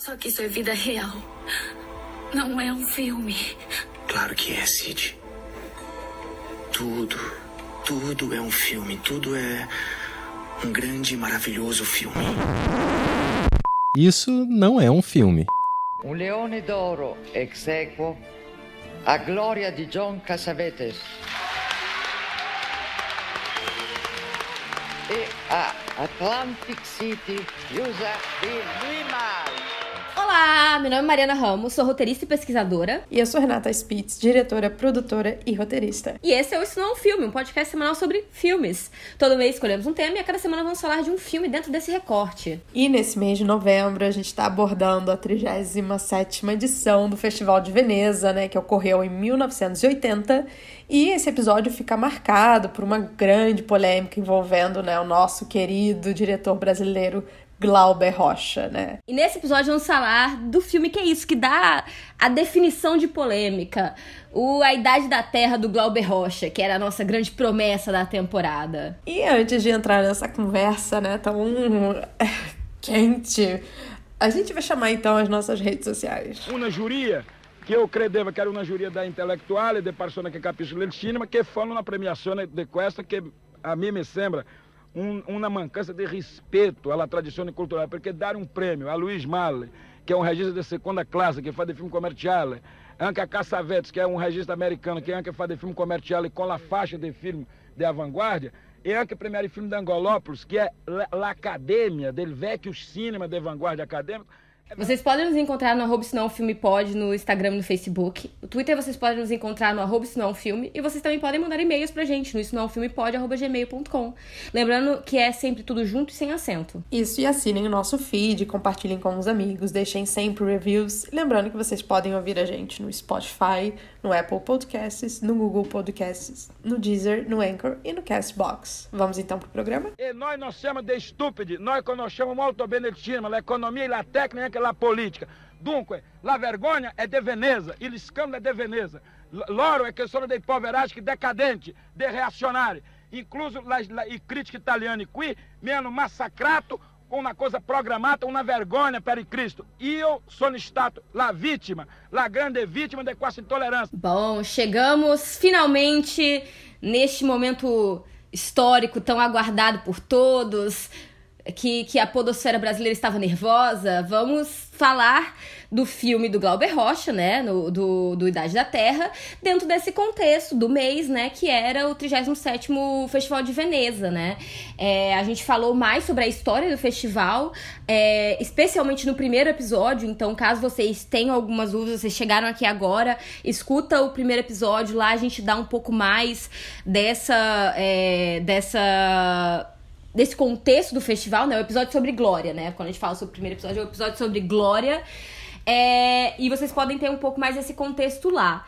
Só que isso é vida real. Não é um filme. Claro que é, Sid. Tudo, tudo é um filme. Tudo é um grande e maravilhoso filme. Isso não é um filme. Un leone d'oro ex equo a gloria di John Cassavetes e a Atlantic City, USA di Lima. Olá, meu nome é Mariana Ramos, sou roteirista e pesquisadora. E eu sou Renata Spitz, diretora, produtora e roteirista. E esse é o Isso Não é um Filme, um podcast semanal sobre filmes. Todo mês escolhemos um tema e a cada semana vamos falar de um filme dentro desse recorte. E nesse mês de novembro a gente está abordando a 37ª edição do Festival de Veneza, né, que ocorreu em 1980. E esse episódio fica marcado por uma grande polêmica envolvendo né, o nosso querido diretor brasileiro Glauber Rocha, né? E nesse episódio vamos falar do filme que é isso, que dá a definição de polêmica. O A Idade da Terra do Glauber Rocha, que era a nossa grande promessa da temporada. E antes de entrar nessa conversa, né, tão quente, a gente vai chamar então as nossas redes sociais. Uma giuria che io credevo che era una giuria da intellettuali, di persone che capiscono del cinema, che fanno una premiazione di questa che a me mi sembra um, uma mancança de respeito à tradição cultural, porque dar um prêmio a Luiz Malle, que é um regista de segunda classe, que faz de filme comercial, anche a Cassavetes, que é um regista americano, que anche faz de filme comercial e com a faixa de filme de avant-garde, e anche primeiro filme de Angolópolis, que é l'Academia, del vecchio cinema de vanguarda acadêmico, vocês podem nos encontrar no arroba não filme pode no Instagram e no Facebook. No Twitter vocês podem nos encontrar no arroba não filme. E vocês também podem mandar e-mails pra gente no isso não filme pode arroba gmail.com. Lembrando que é sempre tudo junto e sem acento. Isso, e assinem o nosso feed, compartilhem com os amigos, deixem sempre reviews. Lembrando que vocês podem ouvir a gente no Spotify, no Apple Podcasts, no Google Podcasts, no Deezer, no Anchor e no Castbox. Vamos então pro programa? E nós nós chamamos de estúpido, nós conosciamo molto bene il cinema, l'economia e la tecnica e la politica. Dunque, la vergogna è de Veneza, il scandalo è de Veneza. Loro è che sono dei poveracci decadenti, dei reazionari. Incluso la, la, i critici italiani qui hanno massacrato com uma coisa programada, uma vergonha para Cristo. E eu sou stato la vítima, la grande vítima de quase intolerância. Bom, chegamos finalmente neste momento histórico tão aguardado por todos, que, que a podosfera brasileira estava nervosa. Vamos falar do filme do Glauber Rocha, né, no, do, do Idade da Terra, dentro desse contexto do mês, né, que era o 37º Festival de Veneza, né. É, a gente falou mais sobre a história do festival, é, especialmente no primeiro episódio, então caso vocês tenham algumas dúvidas, vocês chegaram aqui agora, escuta o primeiro episódio, lá a gente dá um pouco mais dessa... É, dessa desse contexto do festival, né? O episódio sobre Glória, né? Quando a gente fala sobre o primeiro episódio, é o episódio sobre Glória. É, e vocês podem ter um pouco mais esse contexto lá.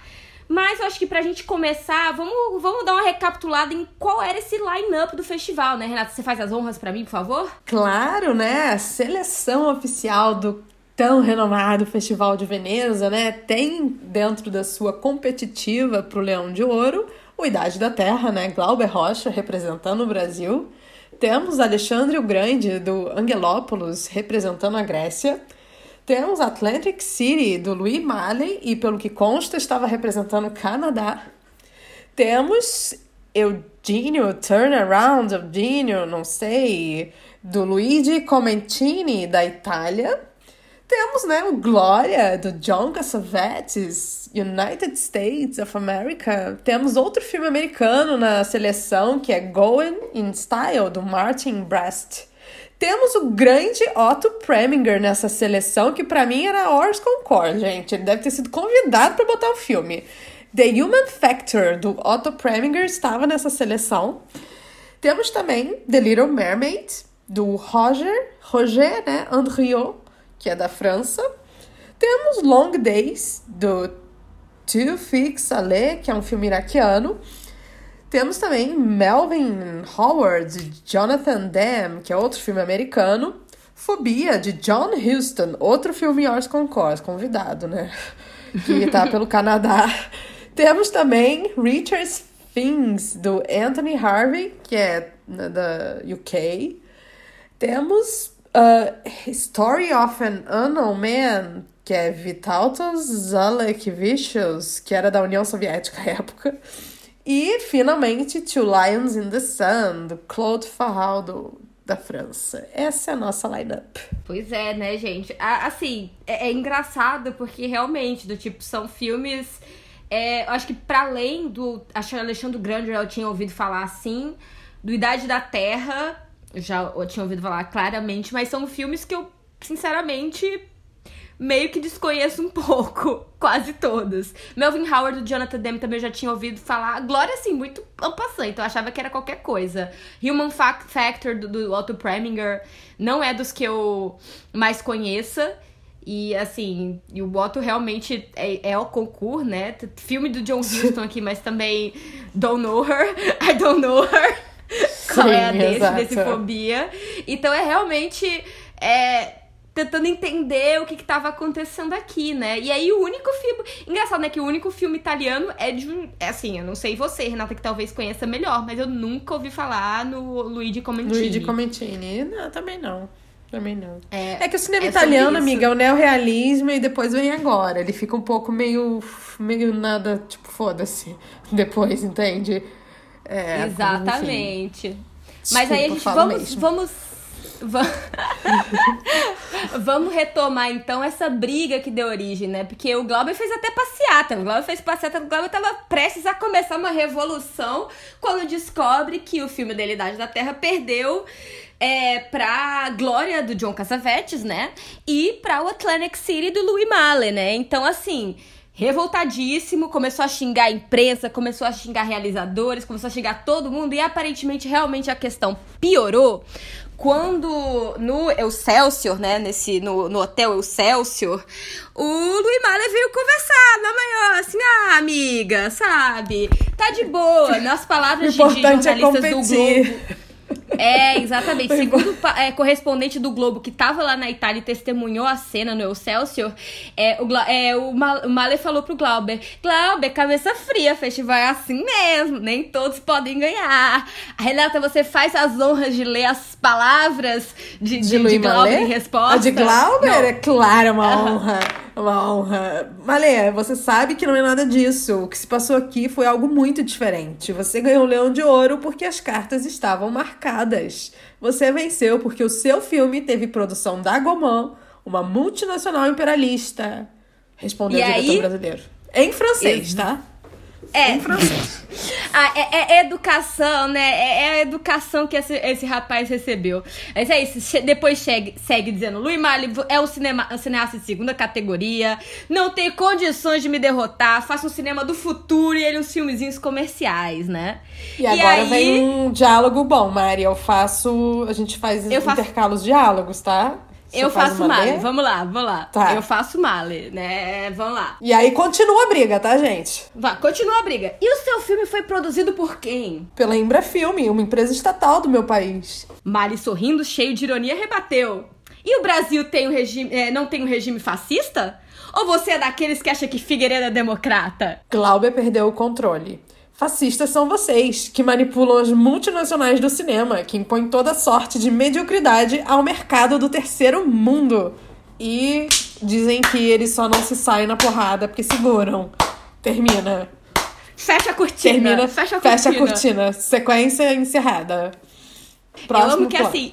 Mas eu acho que pra gente começar, vamos, vamos dar uma recapitulada em qual era esse line-up do festival, né, Renata? Você faz as honras para mim, por favor? Claro, né? A seleção oficial do tão renomado Festival de Veneza, né? Tem dentro da sua competitiva pro Leão de Ouro o Idade da Terra, né? Glauber Rocha representando o Brasil. Temos Alexandre o Grande do Angelópolis representando a Grécia. Temos Atlantic City, do Louis Malle, e pelo que consta, estava representando o Canadá. Temos Eugenio Turnaround, Eugenio, não sei, do Luigi Comencini, da Itália. Temos, né, o Glória, do John Cassavetes, United States of America. Temos outro filme americano na seleção, que é Going in Style, do Martin Brest. Temos o grande Otto Preminger nessa seleção, que para mim era Ors Concord, gente. Ele deve ter sido convidado para botar o filme. The Human Factor, do Otto Preminger, estava nessa seleção. Temos também The Little Mermaid, do Roger, Roger né, Andriot, que é da França. Temos Long Days, do Tufik Saleh, que é um filme iraquiano. Temos também Melvin Howard, de Jonathan Demme, que é outro filme americano. Fobia, de John Huston, outro filme Ors Concord, convidado, né? Que tá pelo Canadá. Temos também Richard's Things, do Anthony Harvey, que é da UK. Temos Uh, Story of an Unknown Man, que é Vitautas Zalekvicius, que era da União Soviética à época. E, finalmente, Two Lions in the Sun, do Claude Farrell, da França. Essa é a nossa lineup. Pois é, né, gente? Assim, é, é engraçado porque realmente, do tipo, são filmes. É, eu acho que para além do. Acho que Alexandre Grande eu tinha ouvido falar assim. Do Idade da Terra, eu já eu tinha ouvido falar claramente, mas são filmes que eu, sinceramente, meio que desconheço um pouco, quase todos. Melvin Howard do Jonathan Demme também já tinha ouvido falar. Glória, assim, muito ampassante, então eu achava que era qualquer coisa. Human Factor do, do Otto Preminger não é dos que eu mais conheça. E assim, e o Otto realmente é, é o concurso, né? Filme do John Huston aqui, mas também Don't Know Her, I Don't Know Her. Qual é a desse, desse fobia. Então é realmente. É, tentando entender o que estava acontecendo aqui, né? E aí o único filme. Engraçado, né? Que o único filme italiano é de um. É assim, eu não sei você, Renata, que talvez conheça melhor, mas eu nunca ouvi falar no Luigi Comentini. Luigi Comentini. Não, também não. Também não. É, é que o cinema é italiano, amiga, é o neorrealismo e depois vem agora. Ele fica um pouco meio. meio nada, tipo, foda-se. Depois, entende? É, Exatamente. Mas aí a gente vamos, vamos Vamos retomar então essa briga que deu origem, né? Porque o Glauber fez até passeata. O Glauber fez passeata, o Glauber estava prestes a começar uma revolução quando descobre que o filme da Idade da Terra perdeu é, pra glória do John Cassavetes, né? E pra o Atlantic City do Louis Malle, né? Então, assim revoltadíssimo, começou a xingar a imprensa, começou a xingar realizadores, começou a xingar todo mundo e aparentemente realmente a questão piorou quando no Excelsior, né, nesse, no, no hotel Excelsior, o Luiz Malle veio conversar na maior, assim, ah, amiga, sabe? Tá de boa, nas palavras de, de é jornalistas é do Globo. É, exatamente. Segundo o é, correspondente do Globo que tava lá na Itália e testemunhou a cena no Excelsior, é, o, é, o, o Mahler falou pro Glauber: Glauber, cabeça fria, festival é assim mesmo, nem todos podem ganhar. Renata, você faz as honras de ler as palavras de, de, de, de Glauber em resposta? A de Glauber? Não. É claro, é uma honra. Uma honra. Malê, você sabe que não é nada disso. O que se passou aqui foi algo muito diferente. Você ganhou o Leão de Ouro porque as cartas estavam marcadas. Você venceu porque o seu filme teve produção da Gaumont, uma multinacional imperialista. Respondeu e o diretor aí... brasileiro. Em francês, tá? É. Em francês. ah, é, é, educação, né? É, é, a educação que esse, esse rapaz recebeu. Mas é isso. Depois segue, segue dizendo: Louis Malle é um, cinema, um cineasta de segunda categoria. Não tem condições de me derrotar. Faça um cinema do futuro e ele uns filmezinhos comerciais, né? E, e agora aí... vem um diálogo bom, Mari. Eu faço. A gente faz eu intercalos faço... diálogos, tá? Você eu faço male. Vamos lá, vamos lá. Tá. Eu faço male, né? Vamos lá. E aí continua a briga, tá, gente? Vá, continua a briga. E o seu filme foi produzido por quem? Pela Embrafilme, uma empresa estatal do meu país. Male sorrindo, cheio de ironia, rebateu. E o Brasil tem um regime, é, não tem um regime fascista? Ou você é daqueles que acha que Figueiredo é democrata? Glauber perdeu o controle. Fascistas são vocês, que manipulam as multinacionais do cinema, que impõem toda sorte de mediocridade ao mercado do terceiro mundo. E dizem que eles só não se saem na porrada porque seguram. Termina. Fecha a cortina. Termina. Fecha a cortina. Fecha a cortina. Sequência encerrada. Próximo Eu amo que plano. assim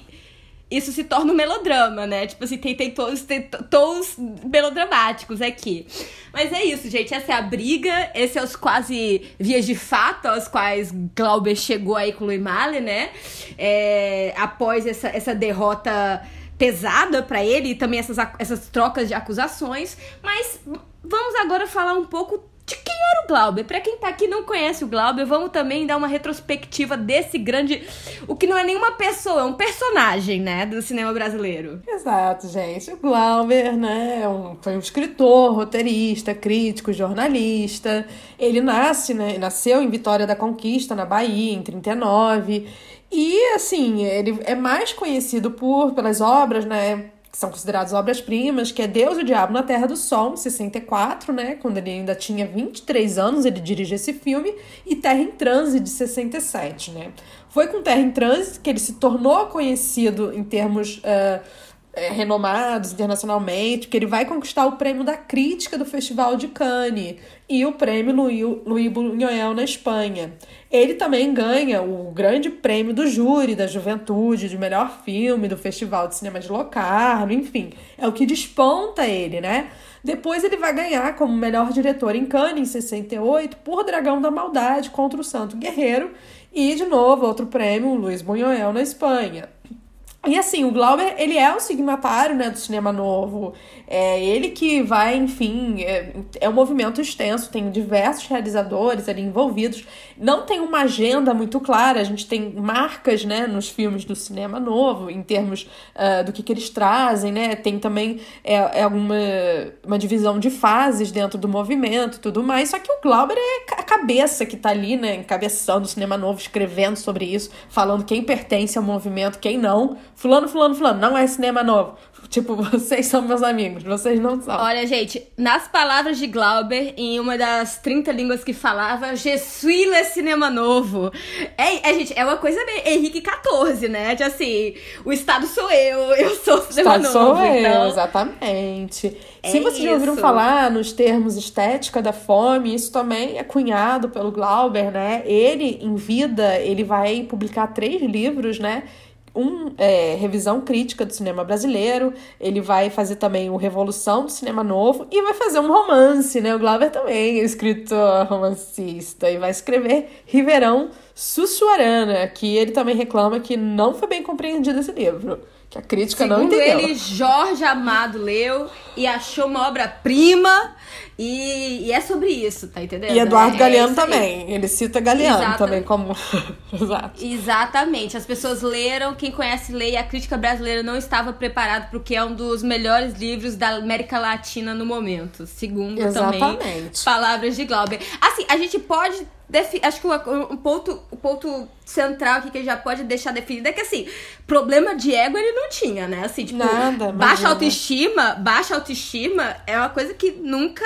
isso se torna um melodrama, né? Tipo assim, tem, tem, tons, tem tons melodramáticos aqui. Mas é isso, gente. Essa é a briga. Esse é os quase vias de fato aos quais Glauber chegou aí com o Louis Malle, né? É, após essa, essa derrota pesada para ele e também essas, essas trocas de acusações. Mas vamos agora falar um pouco de quem era o Glauber. Para quem tá aqui e não conhece o Glauber, vamos também dar uma retrospectiva desse grande. O que não é nenhuma pessoa, é um personagem, né? Do cinema brasileiro. Exato, gente. O Glauber, né? É foi um escritor, roteirista, crítico, jornalista. Ele nasce, né? Nasceu em Vitória da Conquista, na Bahia, em 39. E, assim, ele é mais conhecido por pelas obras, né? Que são consideradas obras-primas, que é Deus e o Diabo na Terra do Sol, em 64, né? Quando ele ainda tinha 23 anos, ele dirige esse filme, e Terra em Transe, de 67, né? Foi com Terra em Transe que ele se tornou conhecido em termos uh, é, renomados internacionalmente, porque ele vai conquistar o prêmio da crítica do Festival de Cannes e o prêmio Louis Buñuel na Espanha. Ele também ganha o grande prêmio do júri da juventude, de melhor filme do Festival de Cinema de Locarno, enfim, é o que desponta ele, né? Depois ele vai ganhar como melhor diretor em Cannes em 68 por Dragão da Maldade contra o Santo Guerreiro e de novo outro prêmio Luiz Buñuel na Espanha. E assim, o Glauber, ele é o signatário, né, do cinema novo. É ele que vai, enfim, é, é um movimento extenso, tem diversos realizadores ali envolvidos. Não tem uma agenda muito clara, a gente tem marcas, né, nos filmes do cinema novo, em termos uh, do que, que eles trazem, né? Tem também é, é uma, uma divisão de fases dentro do movimento tudo mais. Só que o Glauber é a cabeça que tá ali, né, encabeçando o cinema novo, escrevendo sobre isso, falando quem pertence ao movimento, quem não Fulano, fulano, fulano, não é cinema novo. Tipo, vocês são meus amigos, vocês não são. Olha, gente, nas palavras de Glauber, em uma das 30 línguas que falava, Je suis le cinema novo. É, é, gente, é uma coisa meio Henrique XIV, né? De assim, o Estado sou eu, eu sou o cinema Estado novo. sou eu, então... exatamente. É Se vocês já ouviram falar nos termos estética da fome, isso também é cunhado pelo Glauber, né? Ele, em vida, ele vai publicar três livros, né? Um é, revisão crítica do cinema brasileiro, ele vai fazer também o Revolução do Cinema Novo e vai fazer um romance, né? O Glauber também é escritor romancista e vai escrever Riverão Sussuarana, que ele também reclama que não foi bem compreendido esse livro, que a crítica não Segundo entendeu. ele, Jorge Amado leu e achou uma obra-prima. E, e é sobre isso, tá entendendo? E Eduardo É- é Galeano aí. também. Ele cita Galeano Exato. também como. Exato. Exatamente. As pessoas leram, quem conhece lê, e a crítica brasileira não estava preparada porque é um dos melhores livros da América Latina no momento. Segundo também Exatamente. palavras de Glauber. Assim, a gente pode. defi- Acho que o, o ponto, o ponto central aqui que já pode deixar definido é que, assim, problema de ego ele não tinha, né? Assim, tipo, Nada, baixa imagina. autoestima, baixa autoestima é uma coisa que nunca,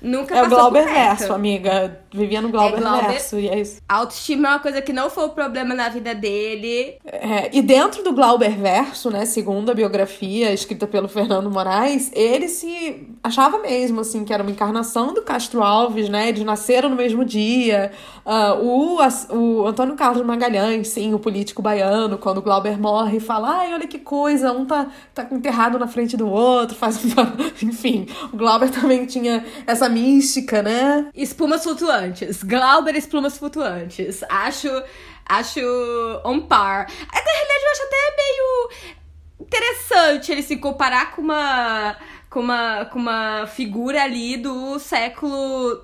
nunca É o passou por Glauber verso, amiga. Vivia no Glauber, Glauber- verso. E é isso. A autoestima é uma coisa que não foi o problema na vida dele. É, e dentro do Glauber verso, né, segundo a biografia escrita pelo Fernando Moraes, ele se achava mesmo, assim, que era uma encarnação do Castro Alves, né, eles nasceram no mesmo dia. Ah, o, o Antônio Carlos Magalhães, sim, o político baiano, quando o Glauber morre, fala, ai, olha que coisa, um tá, tá enterrado na frente do outro, faz... Enfim, o Glauber também tinha essa mística, né, Espumas flutuantes. Glauber espumas flutuantes. Acho. Acho on par. É, Na realidade, eu acho até meio interessante ele se comparar com uma. com uma, com uma figura ali do século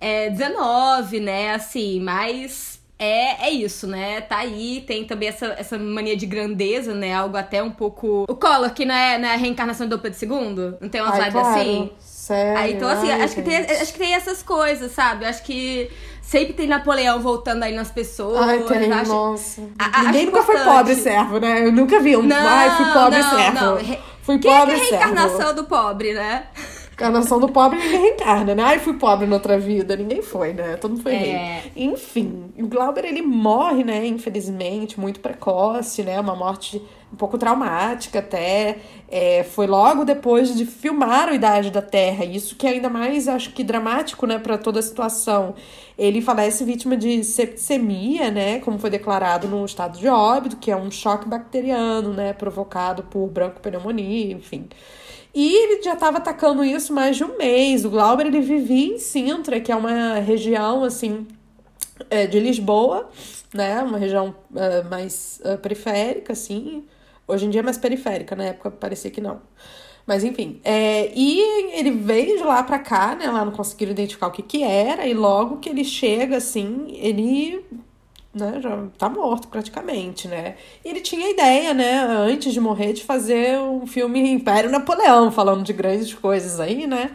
é, XIX, né? Assim, mas. É, é isso, né? Tá aí, tem também essa, essa mania de grandeza, né? Algo até um pouco. O Collor, que não é, é a reencarnação do Pedro II? Não tem uma Ai, claro. assim? Sério. Aí, então, assim, ai, acho que, tem, acho que tem essas coisas, sabe? Acho que sempre tem Napoleão voltando aí nas pessoas. Ai, tem, acho... nossa. A- a- Ninguém nunca foi importante. pobre servo, né? Eu nunca vi um. Não, Ai, fui pobre não, servo. não. Re- Fui Quem é que pobre é a servo. reencarnação do pobre, né? Encarnação do pobre ninguém reencarna, né? Ai, fui pobre noutra vida. Ninguém foi, né? Todo mundo foi É. rei. Enfim, o Glauber, ele morre, né? Infelizmente, muito precoce, né? Uma morte um pouco traumática até. É, foi logo depois de filmar o Idade da Terra. Isso que é ainda mais, acho que, dramático, né? Pra toda a situação. Ele falece vítima de septicemia, né? Como foi declarado no estado de óbito, que é um choque bacteriano, né? Provocado por broncopneumonia, enfim. E ele já estava atacando isso mais de um mês. O Glauber ele vivia em Sintra, que é uma região assim é, de Lisboa, né? Uma região é, mais é, periférica, assim. Hoje em dia é mais periférica, na época parecia que não. Mas enfim, é, e ele veio de lá pra cá, né? Lá não conseguiram identificar o que que era, e logo que ele chega, assim, ele né, já tá morto praticamente, né? E ele tinha a ideia, né, antes de morrer, de fazer um filme Império Napoleão, falando de grandes coisas aí, né?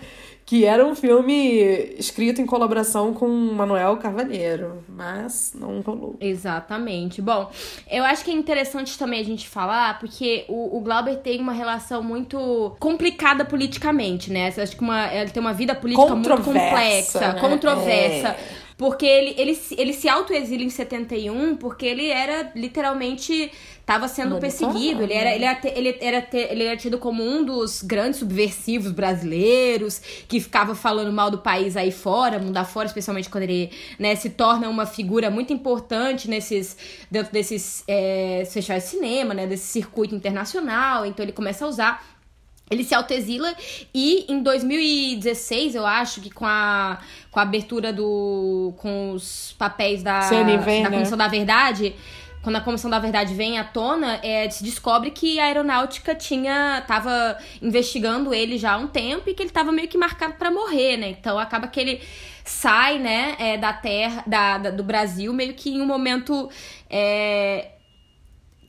Que era um filme escrito em colaboração com Manuel Carvalheiro, mas não rolou. Exatamente. Bom, eu acho que é interessante também a gente falar, porque o, o Glauber tem uma relação muito complicada politicamente, né? Eu acho que uma, ele tem uma vida política muito complexa, né? controversa. É. porque ele, ele, ele se autoexila em 71 porque ele era literalmente estava sendo perseguido. Ele era, ele, era, ele, era, ele era tido como um dos grandes subversivos brasileiros que ficava falando mal do país aí fora, mundo afora, especialmente quando ele né, se torna uma figura muito importante nesses dentro desses é, festivais de cinema, né, desse circuito internacional. Então ele começa a usar ele se autoexila e em 2016, eu acho que com a, com a abertura do. com os papéis da, CNV, da né? Comissão da Verdade, quando a Comissão da Verdade vem à tona, é, se descobre que a aeronáutica tinha. tava investigando ele já há um tempo e que ele tava meio que marcado para morrer, né? Então acaba que ele sai, né, é, da terra, da, da, do Brasil, meio que em um momento. É,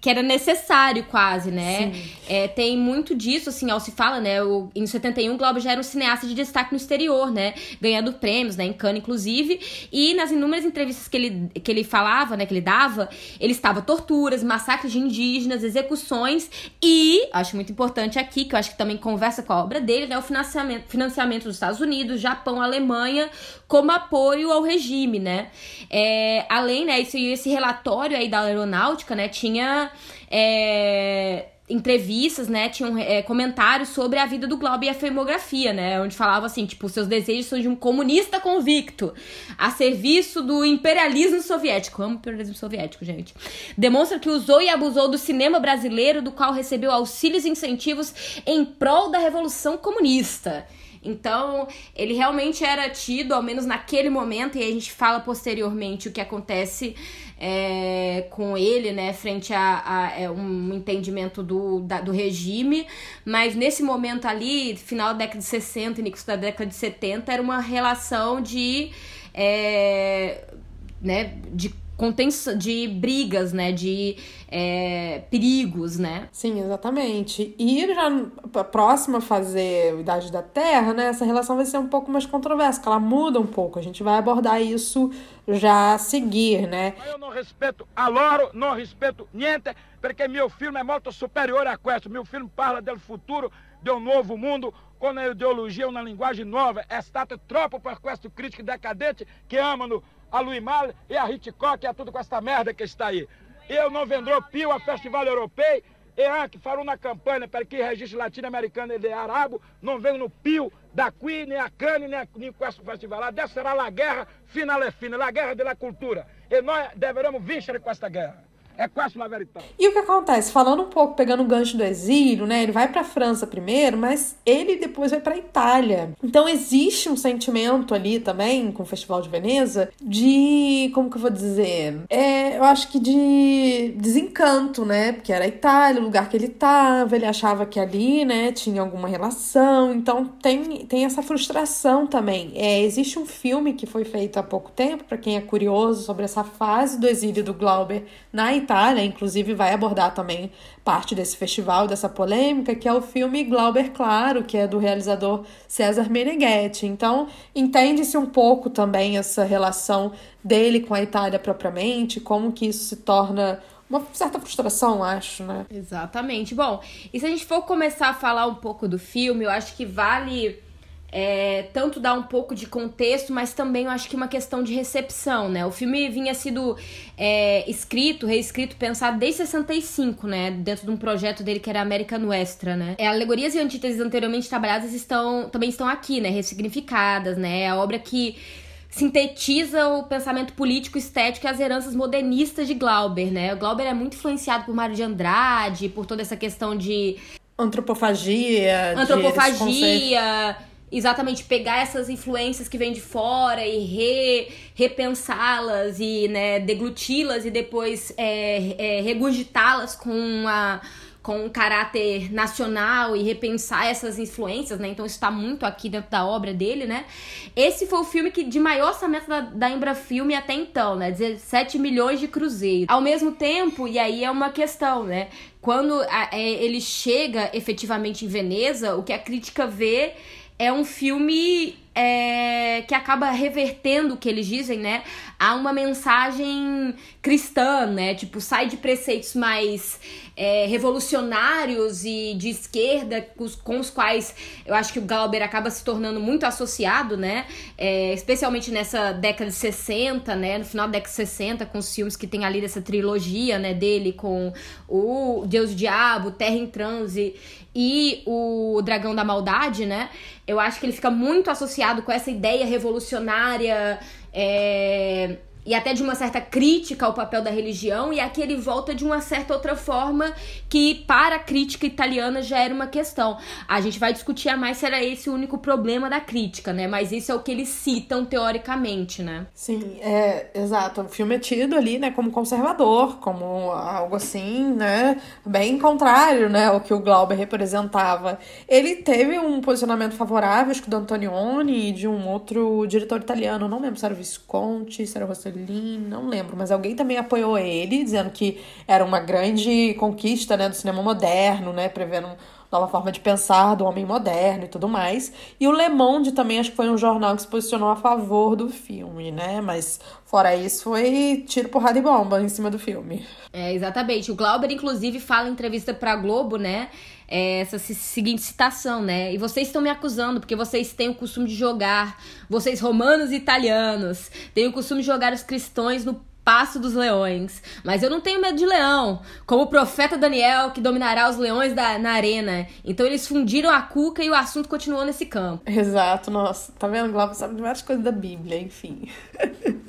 que era necessário quase, né? É, tem muito disso, assim, ao se fala, né? O, em 71, o Glauber já era um cineasta de destaque no exterior, né? Ganhando prêmios, né? Em Cannes, inclusive. E nas inúmeras entrevistas que ele, que ele falava, né? Que ele dava, ele estava torturas, massacres de indígenas, execuções e, acho muito importante aqui, que eu acho que também conversa com a obra dele, né? O financiamento, financiamento dos Estados Unidos, Japão, Alemanha, como apoio ao regime, né? É, além, né? Esse, esse relatório aí da aeronáutica, né? Tinha é, entrevistas, né, tinham é, comentários sobre a vida do Glauber e a filmografia, né, onde falava assim, tipo, seus desejos são de um comunista convicto, a serviço do imperialismo soviético, amo imperialismo soviético, gente, demonstra que usou e abusou do cinema brasileiro, do qual recebeu auxílios e incentivos em prol da revolução comunista. Então, ele realmente era tido, ao menos naquele momento, e a gente fala posteriormente o que acontece é, com ele, né, frente a, a é, um entendimento do, da, do regime, mas nesse momento ali, final da década de 60 início da década de 70, era uma relação de. É, né, de contenção, de brigas, né, de é, perigos, né? Sim, exatamente. E já próxima a fazer Idade da Terra, né, essa relação vai ser um pouco mais controversa, que ela muda um pouco. A gente vai abordar isso já a seguir, né? Eu não respeito a loro, não respeito niente, porque meu filme é muito superior a questo. Meu filme fala do futuro, de um novo mundo, com uma ideologia, uma linguagem nova. É stato troppo per questo crítico decadente que amano a Louis Malle e a Hitchcock e a tudo com esta merda que está aí. Eu não vendrò più a festival europeu e anche farò una campanha para que registro latino-americano e arabo não venham no pio da qui, nem a Cannes, nem, a, nem com esse festival. Lá dessa será a guerra final é fina, a guerra da cultura. E nós deveremos vencer com esta guerra. É quase uma verdade. E o que acontece? Falando um pouco, pegando o gancho do exílio, né? Ele vai pra França primeiro, mas ele depois vai pra Itália. Então existe um sentimento ali também, com o Festival de Veneza, de. Como que eu vou dizer? É, eu acho que de desencanto, né? Porque era a Itália, o lugar que ele tava, ele achava que ali, né, tinha alguma relação. Então tem, tem essa frustração também. É, existe um filme que foi feito há pouco tempo, para quem é curioso sobre essa fase do exílio do Glauber na Itália Itália, inclusive vai abordar também parte desse festival, dessa polêmica, que é o filme Glauber Claro, que é do realizador César Meneghetti. Então, entende-se um pouco também essa relação dele com a Itália propriamente, como que isso se torna uma certa frustração, acho, né? Exatamente. Bom, e se a gente for começar a falar um pouco do filme, eu acho que vale é, tanto dar um pouco de contexto, mas também eu acho que uma questão de recepção, né? O filme vinha sido é, escrito, reescrito, pensado desde 65, né? Dentro de um projeto dele que era American Westra, né? É, alegorias e antíteses anteriormente trabalhadas estão, também estão aqui, né? Ressignificadas, né? É a obra que sintetiza o pensamento político, estético e as heranças modernistas de Glauber, né? O Glauber é muito influenciado por Mário de Andrade, por toda essa questão de antropofagia, antropofagia, exatamente pegar essas influências que vêm de fora e re, repensá-las e né, degluti-las e depois é, é, regurgitá-las com a com um caráter nacional e repensar essas influências, né? Então isso tá muito aqui dentro da obra dele, né? Esse foi o filme que de maior orçamento da, da Embrafilme até então, né? 17 milhões de cruzeiro. Ao mesmo tempo, e aí é uma questão, né? Quando a, é, ele chega efetivamente em Veneza, o que a crítica vê é um filme é, que acaba revertendo o que eles dizem, né, a uma mensagem cristã, né, tipo, sai de preceitos mais é, revolucionários e de esquerda com os, quais eu acho que o Glauber acaba se tornando muito associado, né, é, especialmente nessa década de 60, né, no final da década de 60, com os filmes que tem ali dessa trilogia, né, dele com o Deus e o Diabo, Terra em Transe e o Dragão da Maldade, né? Eu acho que ele fica muito associado com essa ideia revolucionária. É e até de uma certa crítica ao papel da religião, e aqui ele volta de uma certa outra forma que para a crítica italiana já era uma questão. A gente vai discutir mais se era esse o único problema da crítica, né? Mas isso é o que eles citam teoricamente, né? Sim, é exato. O filme é tido ali, né, como conservador, como algo assim, né, bem contrário, né, ao que o Glauber representava. Ele teve um posicionamento favorável, acho que do Antonioni e de um outro diretor italiano, não lembro se era o Visconti, se era o Rossellini, não lembro, mas alguém também apoiou ele, dizendo que era uma grande conquista, né, do cinema moderno, né, prevendo nova forma de pensar do homem moderno e tudo mais. E o Le Monde também acho que foi um jornal que se posicionou a favor do filme, né? Mas fora isso foi tiro, porrada e bomba em cima do filme. É, exatamente. O Glauber inclusive fala em entrevista para Globo, né? Essa seguinte citação, né? E vocês estão me acusando porque vocês têm o costume de jogar, vocês romanos e italianos, têm o costume de jogar os cristãos no Passo dos Leões. Mas eu não tenho medo de leão, como o profeta Daniel, que dominará os leões da, na arena. Então eles fundiram a cuca e o assunto continuou nesse campo. Exato, nossa. Tá vendo? Glauber sabe de várias coisas da Bíblia, enfim.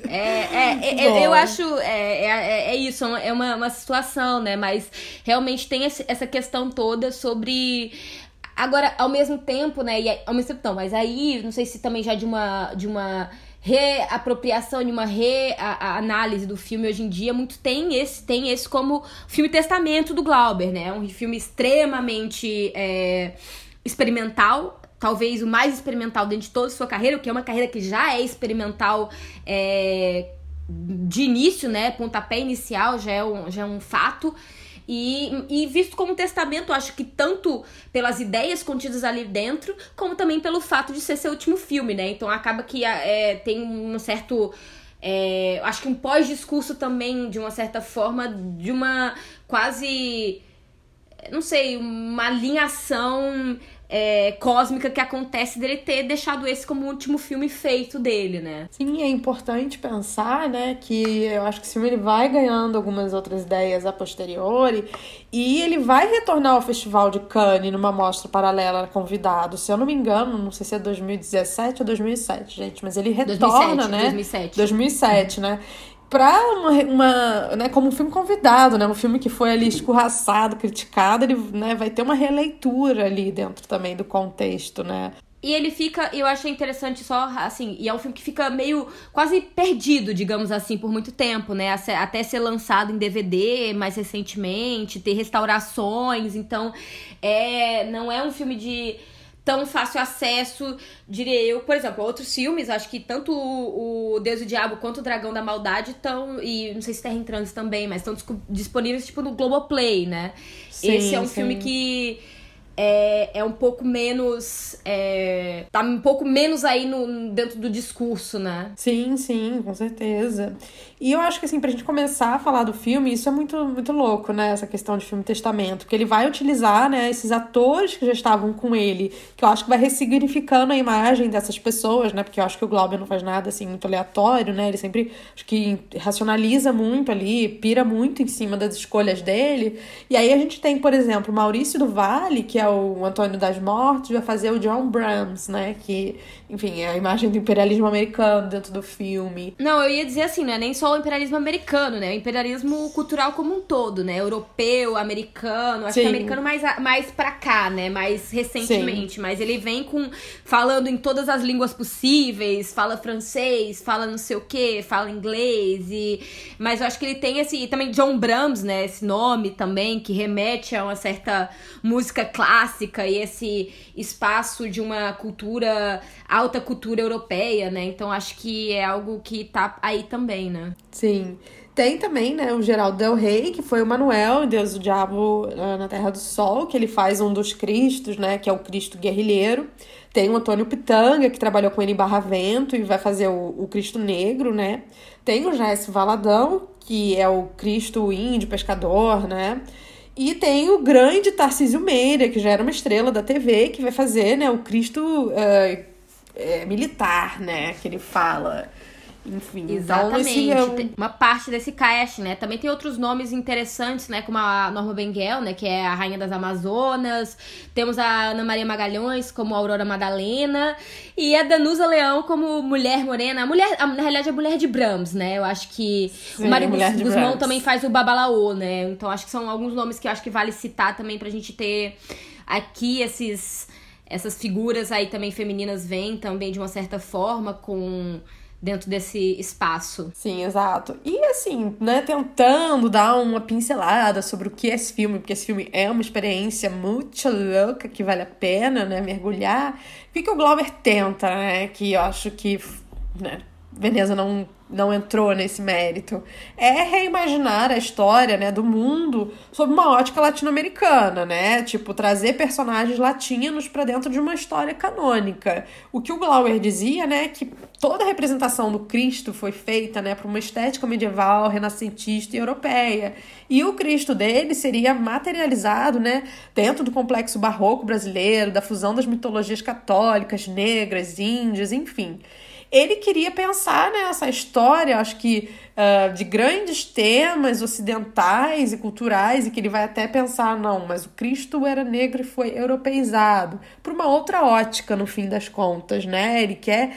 É, é, é, é eu acho. É, é, é, isso, é uma, uma situação, né? Mas realmente tem essa questão toda sobre. Agora, ao mesmo tempo, né? E, ao mesmo tempo, não, mas aí, não sei se também já de uma. De uma reapropriação, de uma reanálise do filme hoje em dia, muito tem esse, tem esse como filme testamento do Glauber, né? Um filme extremamente é, experimental, talvez o mais experimental dentro de toda a sua carreira, que é uma carreira que já é experimental é, de início, né? Pontapé inicial já é um, já é um fato. E, e visto como testamento, acho que tanto pelas ideias contidas ali dentro, como também pelo fato de ser seu último filme, né? Então acaba que é, tem um certo. É, acho que um pós-discurso também, de uma certa forma, de uma quase. Não sei, uma alinhação é, cósmica que acontece dele ter deixado esse como o último filme feito dele, né? Sim, é importante pensar, né, que eu acho que esse filme ele vai ganhando algumas outras ideias a posteriori e ele vai retornar ao Festival de Cannes numa mostra paralela convidado. Se eu não me engano, não sei se é 2017 ou 2007, gente, mas ele retorna, 2007, né? 2007. 2007, né? Pra uma, uma, né, como um filme convidado, né, um filme que foi ali escorraçado, criticado, ele, né, vai ter uma releitura ali dentro também do contexto, né. E ele fica, eu achei interessante só, assim, e é um filme que fica meio quase perdido, digamos assim, por muito tempo, né? Até ser lançado em DVD mais recentemente, ter restaurações, então é, não é um filme de tão fácil acesso, diria eu. Por exemplo, outros filmes, acho que tanto o, Deus e o Diabo quanto o Dragão da Maldade estão, e não sei se Terra em Trânsito também, mas estão disponíveis tipo no Globoplay, né? Sim, Esse é um sim. filme que é, é um pouco menos. É, tá um pouco menos aí no, dentro do discurso, né? Sim, sim, com certeza. E eu acho que, assim, pra gente começar a falar do filme, isso é muito, muito louco, né? Essa questão de filme testamento. Porque ele vai utilizar, né, esses atores que já estavam com ele, que eu acho que vai ressignificando a imagem dessas pessoas, né? Porque eu acho que o Glauber não faz nada, assim, muito aleatório, né? Ele sempre, acho que racionaliza muito ali, pira muito em cima das escolhas dele. E aí a gente tem, por exemplo, Maurício do Vale, que é o Antônio das Mortes, vai fazer o John Brahms, né? Que, enfim, é a imagem do imperialismo americano dentro do filme. Não, eu ia dizer assim, não é nem só o imperialismo americano, né? O imperialismo cultural como um todo, né? Europeu, americano, acho Sim. que americano mais, mais pra cá, né? Mais recentemente. Sim. Mas ele vem com falando em todas as línguas possíveis, fala francês, fala não sei o que, fala inglês. E... Mas eu acho que ele tem esse. E também John Brahms, né? Esse nome também, que remete a uma certa música clássica clássica e esse espaço de uma cultura, alta cultura europeia, né? Então acho que é algo que tá aí também, né? Sim. Tem também, né, o Geraldo Del Rey, que foi o Manuel, Deus do Diabo eh, na Terra do Sol, que ele faz um dos Cristos, né, que é o Cristo guerrilheiro. Tem o Antônio Pitanga, que trabalhou com ele em Barra Vento e vai fazer o, o Cristo Negro, né? Tem o Jesse Valadão, que é o Cristo índio, pescador, né? E tem o grande Tarcísio Meira, que já era uma estrela da TV, que vai fazer, né, o Cristo uh, é, militar, né, que ele fala. Enfim, Exatamente. Então, esse é um... Uma parte desse cast, né? Também tem outros nomes interessantes, né? Como a Norma Benguel, né? Que é a Rainha das Amazonas. Temos a Ana Maria Magalhães como Aurora Madalena. E a Danusa Leão como Mulher Morena. A mulher, na realidade, é a Mulher de Brahms, né? Eu acho que Sim, o Mário Guzmão Brahms. também faz o Babalaô, né? Então acho que são alguns nomes que eu acho que vale citar também pra gente ter aqui esses... Essas figuras aí também femininas vêm também de uma certa forma com dentro desse espaço. Sim, exato. E assim, né, tentando dar uma pincelada sobre o que é esse filme, porque esse filme é uma experiência muito louca que vale a pena, né, mergulhar. O que, que o Glauber tenta, né, que eu acho que, né, Veneza não, não entrou nesse mérito, é reimaginar a história, né, do mundo sob uma ótica latino-americana, né? Tipo, trazer personagens latinos para dentro de uma história canônica. O que o Glauber dizia, né, que toda a representação do Cristo foi feita, né, para uma estética medieval, renascentista e europeia. E o Cristo dele seria materializado, né, dentro do complexo barroco brasileiro, da fusão das mitologias católicas, negras, índias, enfim ele queria pensar nessa história, acho que uh, de grandes temas ocidentais e culturais, e que ele vai até pensar, não, mas o Cristo era negro e foi europeizado, por uma outra ótica, no fim das contas, né? Ele quer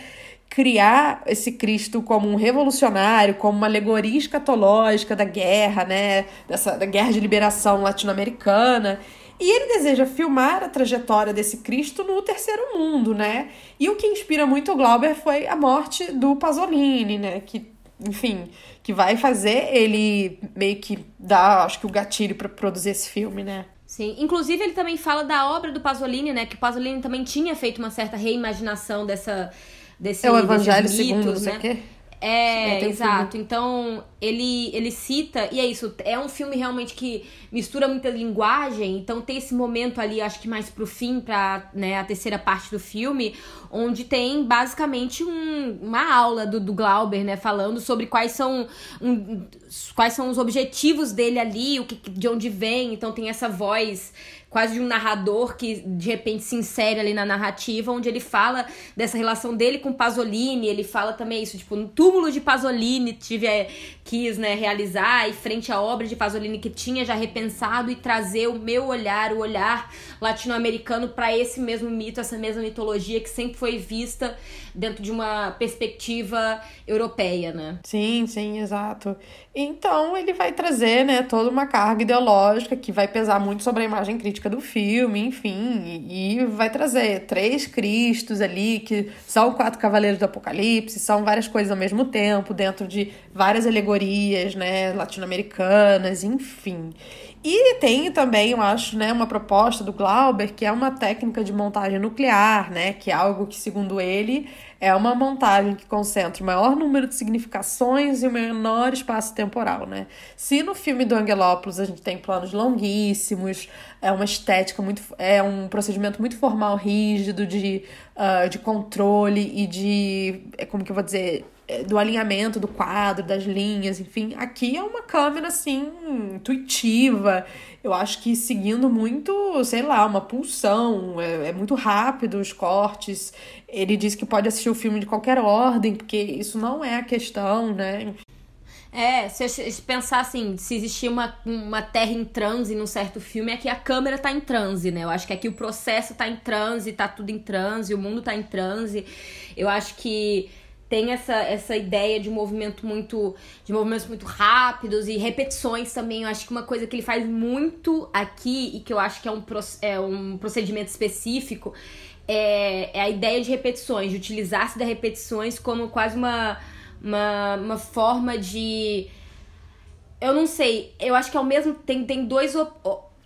criar esse Cristo como um revolucionário, como uma alegoria escatológica da guerra, né? Dessa, da guerra de liberação latino-americana. E ele deseja filmar a trajetória desse Cristo no terceiro mundo, né? E o que inspira muito o Glauber foi a morte do Pasolini, né? Que, enfim, que vai fazer ele meio que dar, acho que o gatilho para produzir esse filme, né? Sim, inclusive ele também fala da obra do Pasolini, né? Que o Pasolini também tinha feito uma certa reimaginação dessa desse É o Evangelho segundo, não mitos, sei né? o quê. É, um exato. Então, ele, ele cita, e é isso, é um filme realmente que mistura muita linguagem, então tem esse momento ali, acho que mais pro fim, pra né, a terceira parte do filme, onde tem basicamente um, uma aula do, do Glauber, né, falando sobre quais são, um, quais são os objetivos dele ali, o que, de onde vem, então tem essa voz quase de um narrador que de repente se insere ali na narrativa, onde ele fala dessa relação dele com Pasolini, ele fala também isso, tipo, no túmulo de Pasolini tive, é, quis, né, realizar, e frente à obra de Pasolini que tinha já repensado e trazer o meu olhar, o olhar latino-americano para esse mesmo mito, essa mesma mitologia que sempre foi vista dentro de uma perspectiva europeia, né? Sim, sim, exato. Então ele vai trazer, né, toda uma carga ideológica que vai pesar muito sobre a imagem crítica do filme, enfim, e, vai trazer três Cristos ali, que são quatro cavaleiros do Apocalipse, são várias coisas ao mesmo tempo, dentro de várias alegorias, né, latino-americanas, enfim. E tem também, eu acho, né, uma proposta do Glauber, que é uma técnica de montagem nuclear, né, que é algo que, segundo ele, é uma montagem que concentra o maior número de significações e o menor espaço temporal, né? Se no filme do Angelópolis a gente tem planos longuíssimos, é uma estética muito. é um procedimento muito formal, rígido, de, uh, de controle e de. é como que eu vou dizer? Do alinhamento do quadro, das linhas, enfim. Aqui é uma câmera assim, intuitiva. Eu acho que seguindo muito, sei lá, uma pulsão. É, é, muito rápido os cortes. Ele diz que pode assistir o filme de qualquer ordem, porque isso não é a questão, né? É, se pensar assim, se existir uma, uma terra em transe num certo filme, é que a câmera tá em transe, né? Eu acho que aqui o processo tá em transe, tá tudo em transe, o mundo tá em transe. Eu acho que tem essa, essa ideia de movimento muito de movimentos muito rápidos e repetições também. Eu acho que uma coisa que ele faz muito aqui e que eu acho que é um, é um procedimento específico é, é a ideia de repetições de utilizar-se das repetições como quase uma, uma, uma forma de eu não sei eu acho que ao mesmo tem, tem dois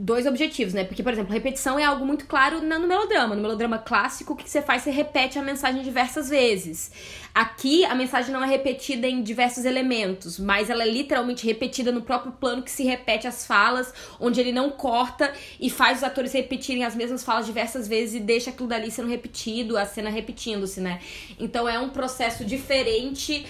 dois objetivos, né? Porque, por exemplo, repetição é algo muito claro no melodrama. No melodrama clássico, o que você faz? Você repete a mensagem diversas vezes. Aqui, a mensagem não é repetida em diversos elementos, mas ela é literalmente repetida no próprio plano que se repete as falas, onde ele não corta e faz os atores repetirem as mesmas falas diversas vezes e deixa aquilo dali sendo repetido, a cena repetindo-se, né? Então é um processo diferente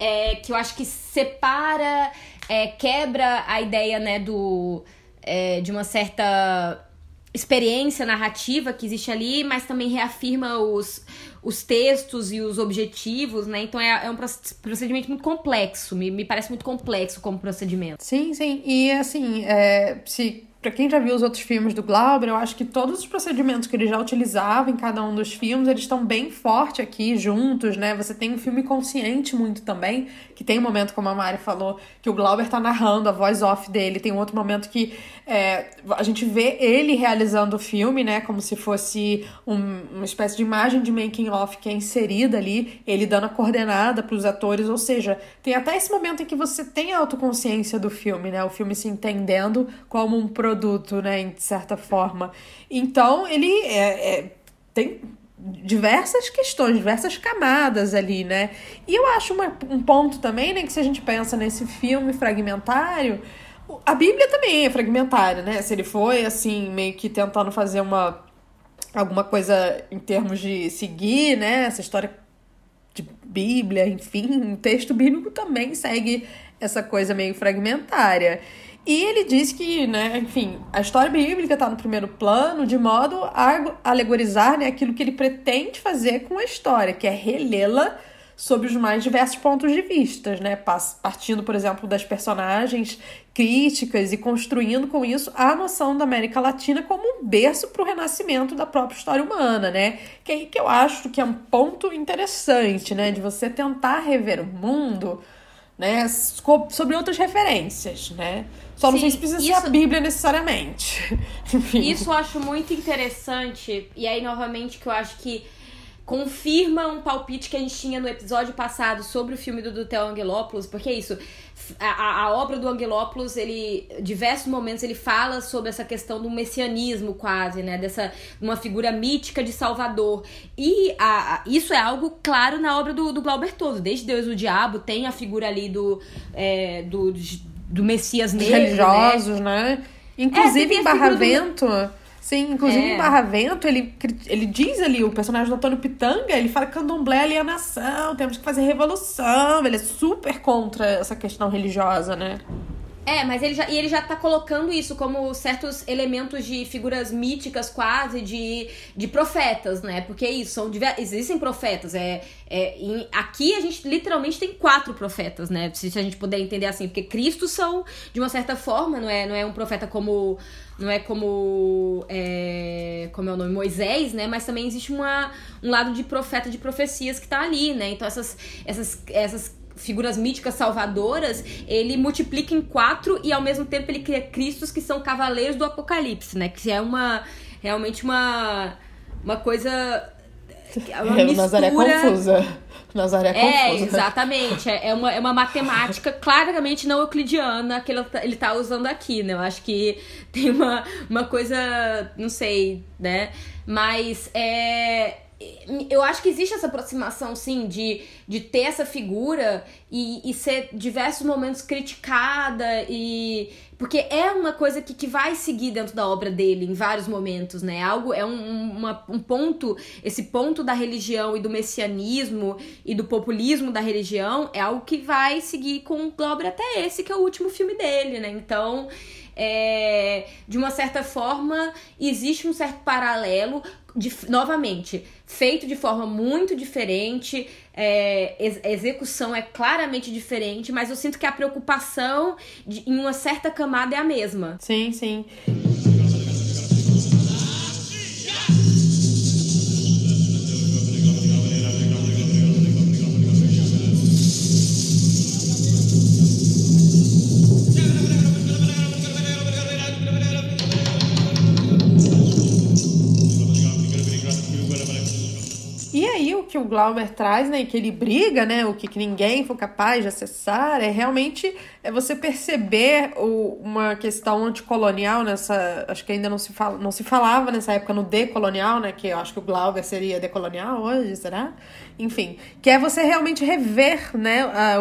é, que eu acho que separa, é, quebra a ideia, né, do é, de uma certa experiência narrativa que existe ali, mas também reafirma os, os textos e os objetivos, né? Então é, é um procedimento muito complexo, me, me parece muito complexo como procedimento. Sim, sim. E assim, é, se para quem já viu os outros filmes do Glauber, eu acho que todos os procedimentos que ele já utilizava em cada um dos filmes, eles estão bem forte aqui, juntos, né? Você tem um filme consciente muito também, que tem um momento, como a Mari falou, que o Glauber tá narrando a voz off dele. Tem um outro momento que é, a gente vê ele realizando o filme, né? Como se fosse um, uma espécie de imagem de making off que é inserida ali, ele dando a coordenada para os atores. Ou seja, tem até esse momento em que você tem a autoconsciência do filme, né? O filme se entendendo como um produto produto, né, de certa forma. Então, ele é, é, tem diversas questões, diversas camadas ali, né? E eu acho uma, um ponto também, né, que se a gente pensa nesse filme fragmentário, a Bíblia também é fragmentária, né? Se ele foi, assim, meio que tentando fazer uma alguma coisa em termos de seguir, né, essa história de Bíblia, enfim, o texto bíblico também segue essa coisa meio fragmentária. E ele diz que, né, enfim, a história bíblica está no primeiro plano de modo a alegorizar né, aquilo que ele pretende fazer com a história, que é relê-la sob os mais diversos pontos de vista, né? Partindo, por exemplo, das personagens críticas e construindo com isso a noção da América Latina como um berço para o renascimento da própria história humana, né? Que é aí que eu acho que é um ponto interessante, né? De você tentar rever o mundo, né? Sobre outras referências, né? Só Sim, não sei se precisa isso, ser a Bíblia necessariamente. Isso eu acho muito interessante. E aí, novamente, que eu acho que confirma um palpite que a gente tinha no episódio passado sobre o filme do Dutel Angelopoulos, porque é isso. A, a, obra do Angelopoulos, ele, diversos momentos, ele fala sobre essa questão do messianismo, quase, né? Dessa uma figura mítica de Salvador. E a, a, isso é algo claro na obra do, do Glauber Todo. Desde Deus e o Diabo, tem a figura ali do, é, do do Messias negro. Religiosos, né? né? Inclusive é, em Barravento. Do... Sim, inclusive é. em Barravento, ele, ele diz ali, o personagem do Antônio Pitanga, ele fala que candomblé é alienação, temos que fazer revolução. Ele é super contra essa questão religiosa, né? É, mas ele já, e ele já tá colocando isso como certos elementos de figuras míticas, quase, de, de profetas, né? Porque isso, são existem profetas. É, é, em, aqui a gente literalmente tem quatro profetas, né? Se, se, a gente puder entender assim, porque Cristo são, de uma certa forma, não é, não é um profeta como. Não é como. É, como é o nome? Moisés, né? Mas também existe uma, um lado de profeta de profecias que tá ali, né? Então essas, essas, essas figuras míticas salvadoras, ele multiplica em quatro e ao mesmo tempo ele cria Cristos que são cavaleiros do Apocalipse, né? Que é uma realmente uma uma coisa é uma mistura... Nazaré confusa. Nazaré é, confusa. exatamente. É, é, uma, é uma matemática claramente não euclidiana que ele tá, ele tá usando aqui, né? Eu acho que tem uma, uma coisa, não sei, né? Mas é, eu acho que existe essa aproximação, sim, de, de ter essa figura e, e ser diversos momentos criticada e. Porque é uma coisa que, que vai seguir dentro da obra dele em vários momentos, né? Algo, é um, uma, um ponto, esse ponto da religião e do messianismo e do populismo da religião é algo que vai seguir com o Glauber até esse, que é o último filme dele, né? Então. É, de uma certa forma, existe um certo paralelo, de, novamente, feito de forma muito diferente, é, a execução é claramente diferente, mas eu sinto que a preocupação de, em uma certa camada é a mesma. Sim, sim. Que o Glauber traz, né, e que ele briga, né, o que, que ninguém foi capaz de acessar, é realmente é você perceber o, uma questão anticolonial nessa, acho que ainda não se, fala, não se falava nessa época no decolonial, né, que eu acho que o Glauber seria decolonial hoje, será? Enfim, que é você realmente rever, né, a,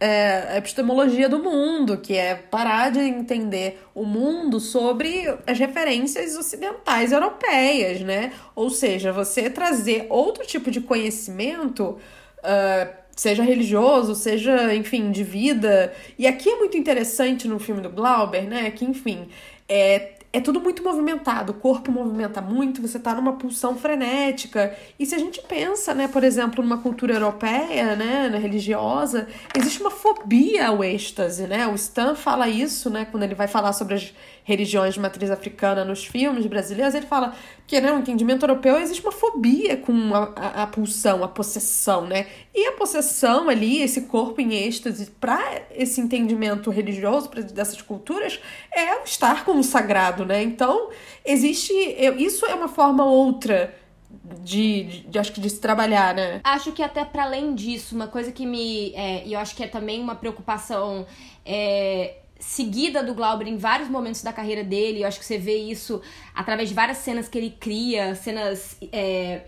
é, a epistemologia do mundo, que é parar de entender o mundo sobre as referências ocidentais europeias, né? Ou seja, você trazer outro tipo de conhecimento, uh, seja religioso, seja, enfim, de vida. E aqui é muito interessante no filme do Glauber, né? Que, enfim, é, é tudo muito movimentado, o corpo movimenta muito, você tá numa pulsão frenética. E se a gente pensa, né, por exemplo, numa cultura europeia, né, religiosa, existe uma fobia ao êxtase, né? O Stan fala isso, né, quando ele vai falar sobre as religiões de matriz africana nos filmes brasileiros, ele fala que né, no entendimento europeu existe uma fobia com a, a, a, pulsão, a possessão, né? E a possessão ali, esse corpo em êxtase, para esse entendimento religioso dessas culturas, é estar com o sagrado, né? Então, existe. Isso é uma forma outra de, de, de, acho que de se trabalhar, né? Acho que até para além disso, uma coisa que me. É, e eu acho que é também uma preocupação. É, seguida do Glauber em vários momentos da carreira dele. Eu acho que você vê isso através de várias cenas que ele cria, cenas é,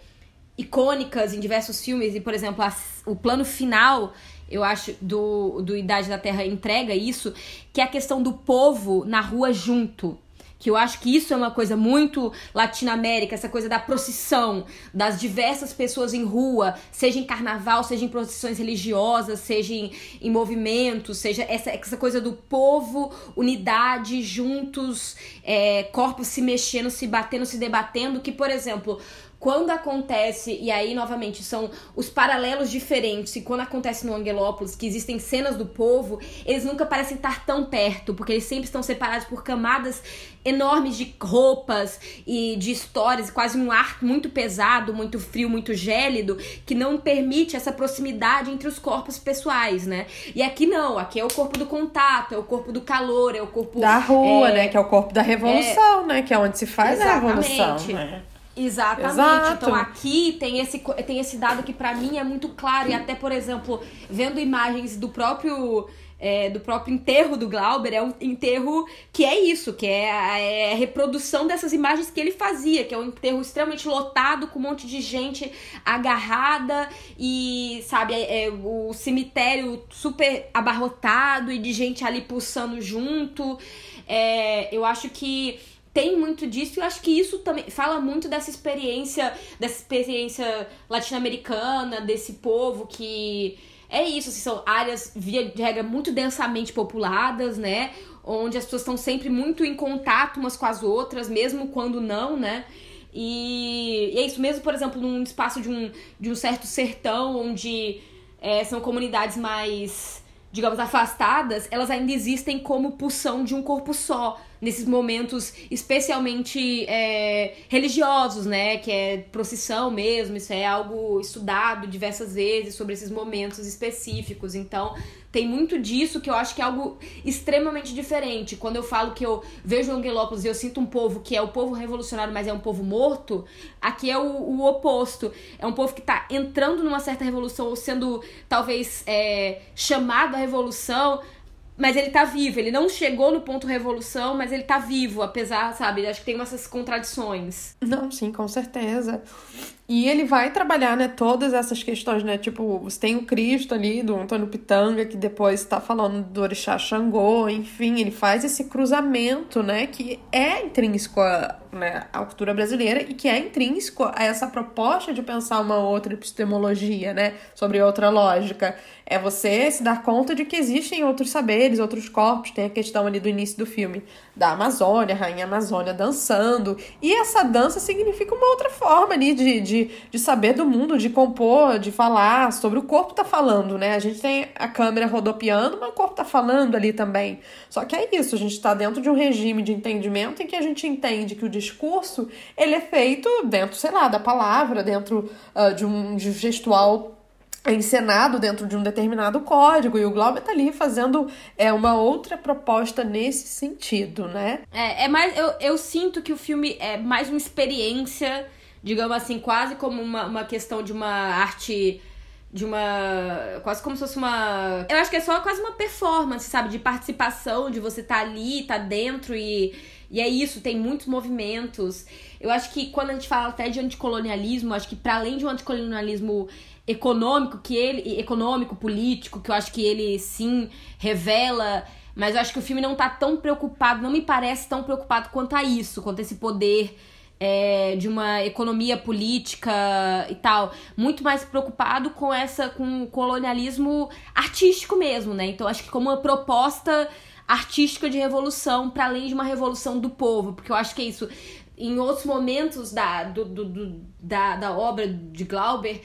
icônicas em diversos filmes. E, por exemplo, a, o plano final, eu acho, do, do Idade da Terra entrega isso, que é a questão do povo na rua junto que eu acho que isso é uma coisa muito latino-américa, essa coisa da procissão, das diversas pessoas em rua, seja em carnaval, seja em procissões religiosas, seja em, em movimentos, seja essa, essa coisa do povo, unidade, juntos, é, corpos se mexendo, se batendo, se debatendo, que, por exemplo, quando acontece, e aí novamente são os paralelos diferentes, e quando acontece no Angelópolis, que existem cenas do povo, eles nunca parecem estar tão perto, porque eles sempre estão separados por camadas enormes de roupas e de histórias, quase um ar muito pesado, muito frio, muito gélido, que não permite essa proximidade entre os corpos pessoais, né? E aqui não, aqui é o corpo do contato, é o corpo do calor, é o corpo. Da rua, é... né? Que é o corpo da revolução, é... né? Que é onde se faz Exatamente. a revolução. Né? Exatamente. Exato. Então aqui tem esse, tem esse dado que para mim é muito claro. E até, por exemplo, vendo imagens do próprio. É, do próprio enterro do Glauber, é um enterro que é isso, que é a, é a, reprodução dessas imagens que ele fazia, que é um enterro extremamente lotado, com um monte de gente agarrada e, sabe, é, é o cemitério super abarrotado e de gente ali pulsando junto. É, eu acho que tem muito disso e eu acho que isso também fala muito dessa experiência, dessa experiência latino-americana, desse povo que é isso, assim, são áreas, via de regra, muito densamente populadas, né? Onde as pessoas estão sempre muito em contato umas com as outras, mesmo quando não, né? E, e é isso mesmo, por exemplo, num espaço de um, de um certo sertão, onde é, são comunidades mais, digamos, afastadas, elas ainda existem como pulsão de um corpo só nesses momentos especialmente é, religiosos, né? Que é procissão mesmo, isso é algo estudado diversas vezes sobre esses momentos específicos. Então, tem muito disso que eu acho que é algo extremamente diferente. Quando eu falo que eu vejo Angelópolis e eu sinto um povo que é o povo revolucionário, mas é um povo morto, aqui é o, o oposto. É um povo que está entrando numa certa revolução ou sendo talvez é, chamado à revolução, mas ele tá vivo, ele não chegou no ponto revolução, mas ele tá vivo, apesar, sabe? Acho que tem essas contradições. Não, sim, com certeza. E ele vai trabalhar, né, todas essas questões, né? Tipo, você tem o Cristo ali, do Antônio Pitanga, que depois está falando do Orixá Xangô, enfim, ele faz esse cruzamento, né, que é intrínseco à, né, à cultura brasileira e que é intrínseco a essa proposta de pensar uma outra epistemologia, né, sobre outra lógica. É você se dar conta de que existem outros saberes, outros corpos. Tem a questão ali do início do filme da Amazônia, a Rainha Amazônia dançando. E essa dança significa uma outra forma ali de, de, de saber do mundo, de compor, de falar sobre o corpo tá falando, né? A gente tem a câmera rodopiando, mas o corpo tá falando ali também. Só que é isso, a gente tá dentro de um regime de entendimento em que a gente entende que o discurso ele é feito dentro, sei lá, da palavra, dentro uh, de um de gestual encenado dentro de um determinado código, e o Glauber tá ali fazendo é, uma outra proposta nesse sentido, né? É, é mais. Eu, eu sinto que o filme é mais uma experiência digamos assim, quase como uma, uma questão de uma arte de uma. quase como se fosse uma. Eu acho que é só quase uma performance, sabe? De participação, de você estar tá ali, estar tá dentro e. E é isso, tem muitos movimentos. Eu acho que quando a gente fala até de anticolonialismo, acho que para além de um anticolonialismo econômico, que ele. econômico, político, que eu acho que ele sim revela. Mas eu acho que o filme não tá tão preocupado, não me parece tão preocupado quanto a isso, quanto a esse poder é, de uma economia política e tal, muito mais preocupado com essa com o colonialismo artístico mesmo, né? Então acho que como uma proposta artística de revolução para além de uma revolução do povo, porque eu acho que é isso. Em outros momentos da, do, do, do da, da obra de Glauber,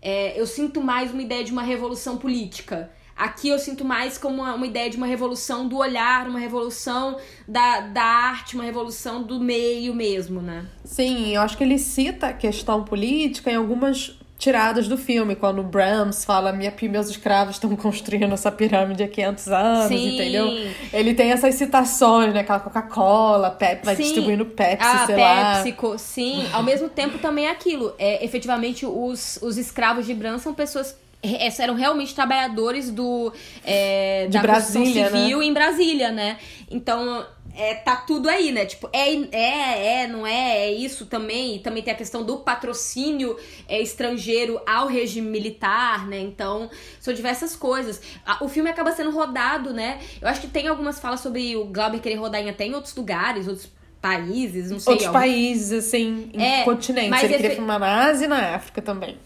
é, eu sinto mais uma ideia de uma revolução política. Aqui eu sinto mais como uma, uma, ideia de uma revolução do olhar, uma revolução da, da arte, uma revolução do meio mesmo, né? Sim, eu acho que ele cita a questão política em algumas tiradas do filme, quando o Brahms fala minha, meus escravos estão construindo essa pirâmide há 500 anos, Sim. entendeu? Ele tem essas citações, né? Aquela Coca-Cola, Pepsi, vai distribuindo Pepsi, ah, sei PepsiCo, lá. sim. Ao mesmo tempo também é aquilo. É, efetivamente, os, os escravos de Brahms são pessoas eram realmente trabalhadores do é, da Brasília, construção civil né? em Brasília, né? Então é, tá tudo aí, né? Tipo, é, é, é, não é, é isso também. E também tem a questão do patrocínio é, estrangeiro ao regime militar, né? Então, são diversas coisas. O filme acaba sendo rodado, né? Eu acho que tem algumas falas sobre o Glauber querer rodar em até em outros lugares, outros países, não sei. Outros algum... países, assim, em é, continentes. Ele queria filmar na Ásia e na África também.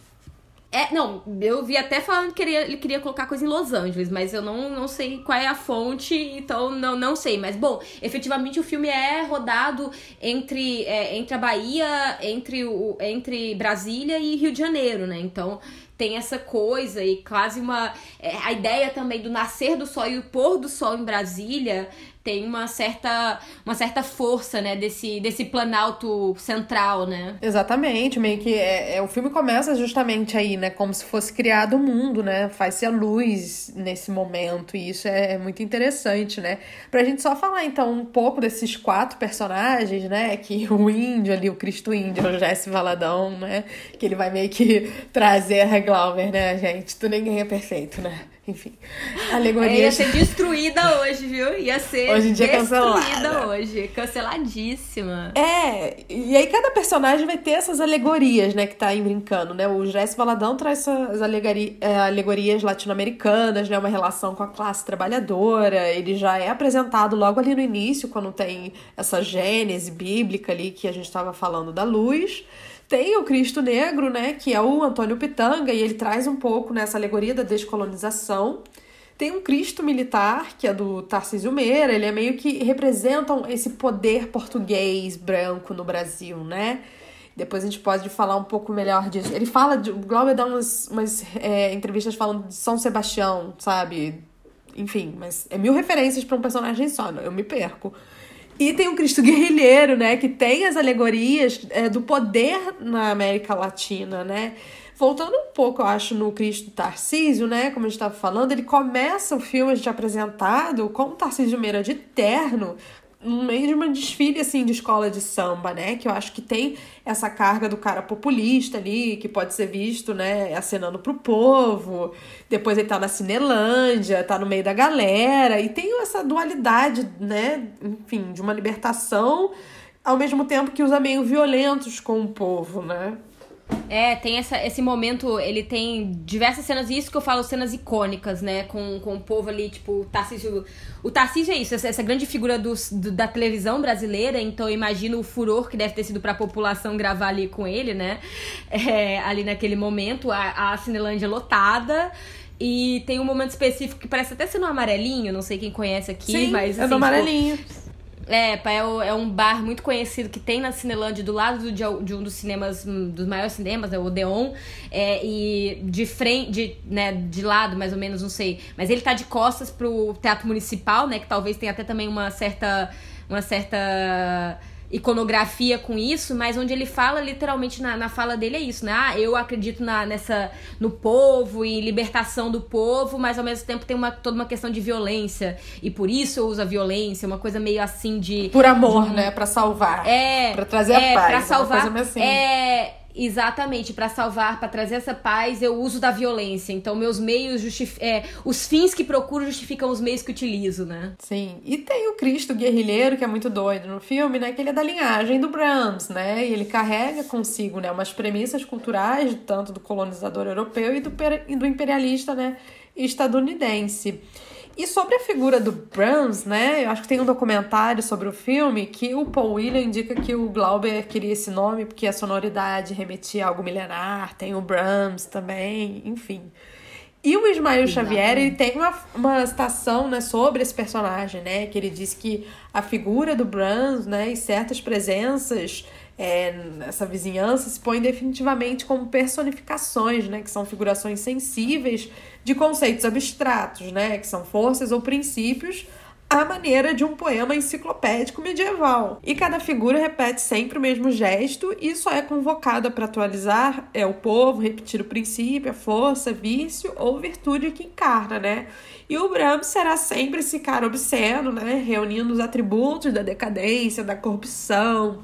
É, não, eu vi até falando que ele queria colocar coisa em Los Angeles, mas eu não, não sei qual é a fonte, então não, não sei. Mas, bom, efetivamente o filme é rodado entre, é, entre a Bahia, entre, o, entre Brasília e Rio de Janeiro, né? Então tem essa coisa e quase uma. É, a ideia também do nascer do sol e o pôr do sol em Brasília tem uma certa, uma certa força, né, desse, desse planalto central, né? Exatamente, meio que é, é, o filme começa justamente aí, né, como se fosse criado o mundo, né, faz-se a luz nesse momento, e isso é, é, muito interessante, né? Pra gente só falar, então, um pouco desses quatro personagens, né, que o índio ali, o Cristo índio, o Jesse Valadão, né, que ele vai meio que trazer a Glauber, né, gente? Tu ninguém é perfeito, né? Enfim, alegoria. É, ia ser destruída hoje, viu? Ia ser hoje em dia destruída cancelada. hoje. Canceladíssima. É, e aí cada personagem vai ter essas alegorias, né, que tá aí brincando, né? O Jesse Valadão traz essas alegori é, alegorias latino-americanas, né? Uma relação com a classe trabalhadora. Ele já é apresentado logo ali no início, quando tem essa gênese bíblica ali que a gente estava falando da luz. Tem o Cristo Negro, né, que é o Antônio Pitanga, e ele traz um pouco nessa alegoria da descolonização. Tem um Cristo militar, que é do Tarcísio Meira, ele é meio que representam esse poder português branco no Brasil, né? Depois a gente pode falar um pouco melhor disso. Ele fala, de, o Glauber dá umas, umas é, entrevistas falando de São Sebastião, sabe? Enfim, mas é mil referências para um personagem só, eu me perco. E tem o Cristo Guerrilheiro, né? Que tem as alegorias é, do poder na América Latina, né? Voltando um pouco, eu acho, no Cristo Tarcísio, né? Como a gente estava falando, ele começa o filme a gente apresentado com o Tarcísio Meira de terno, no meio de uma desfile assim de escola de samba, né? Que eu acho que tem essa carga do cara populista ali, que pode ser visto, né, acenando pro povo. Depois ele tá na Cinelândia, tá no meio da galera e tem essa dualidade, né, enfim, de uma libertação ao mesmo tempo que usa meio violentos com o povo, né? É, tem essa, esse momento, ele tem diversas cenas, e isso que eu falo, cenas icônicas, né? Com, com o povo ali, tipo, o Tarcísio. O Tarcísio é isso, essa, essa grande figura do, do, da televisão brasileira, então eu imagino o furor que deve ter sido pra população gravar ali com ele, né? É, ali naquele momento, a, a Cinelândia lotada. E tem um momento específico que parece até ser no amarelinho, não sei quem conhece aqui, Sim, mas. Assim, é no tipo, amarelinho. Tipo, é, é, é um bar muito conhecido que tem na Cinelândia, do lado de, de um dos cinemas, hum, dos maiores cinemas, né, o Odeon. É, e de frente, de, né, de lado, mais ou menos, não sei. Mas ele tá de costas pro Teatro Municipal, né? Que talvez tenha até também uma certa. Uma certa iconografia com isso, mas onde ele fala literalmente na, na fala dele é isso, né? Ah, eu acredito na, nessa no povo e libertação do povo, mas ao mesmo tempo tem uma, toda uma questão de violência e por isso eu uso a violência, uma coisa meio assim de por amor, de, né, para salvar, é, para trazer é, a paz, para salvar, assim. é Exatamente, para salvar, para trazer essa paz, eu uso da violência. Então, meus meios justificam. É, os fins que procuro justificam os meios que utilizo, né? Sim. E tem o Cristo guerrilheiro, que é muito doido no filme, né? Que ele é da linhagem do Brahms, né? E ele carrega consigo, né? Umas premissas culturais, tanto do colonizador europeu e do, do imperialista, né? Estadunidense. E sobre a figura do Brahms, né? Eu acho que tem um documentário sobre o filme que o Paul William indica que o Glauber queria esse nome porque a sonoridade remetia a algo milenar, tem o Brahms também, enfim. E o Ismael Xavier, ele tem uma, uma citação né, sobre esse personagem, né? Que ele diz que a figura do Brahms, né, e certas presenças é, nessa vizinhança se põem definitivamente como personificações, né? Que são figurações sensíveis de conceitos abstratos, né, que são forças ou princípios, à maneira de um poema enciclopédico medieval. E cada figura repete sempre o mesmo gesto e só é convocada para atualizar é o povo, repetir o princípio, a força, vício ou virtude que encarna, né? E o Brahms será sempre esse cara obsceno, né? Reunindo os atributos da decadência, da corrupção,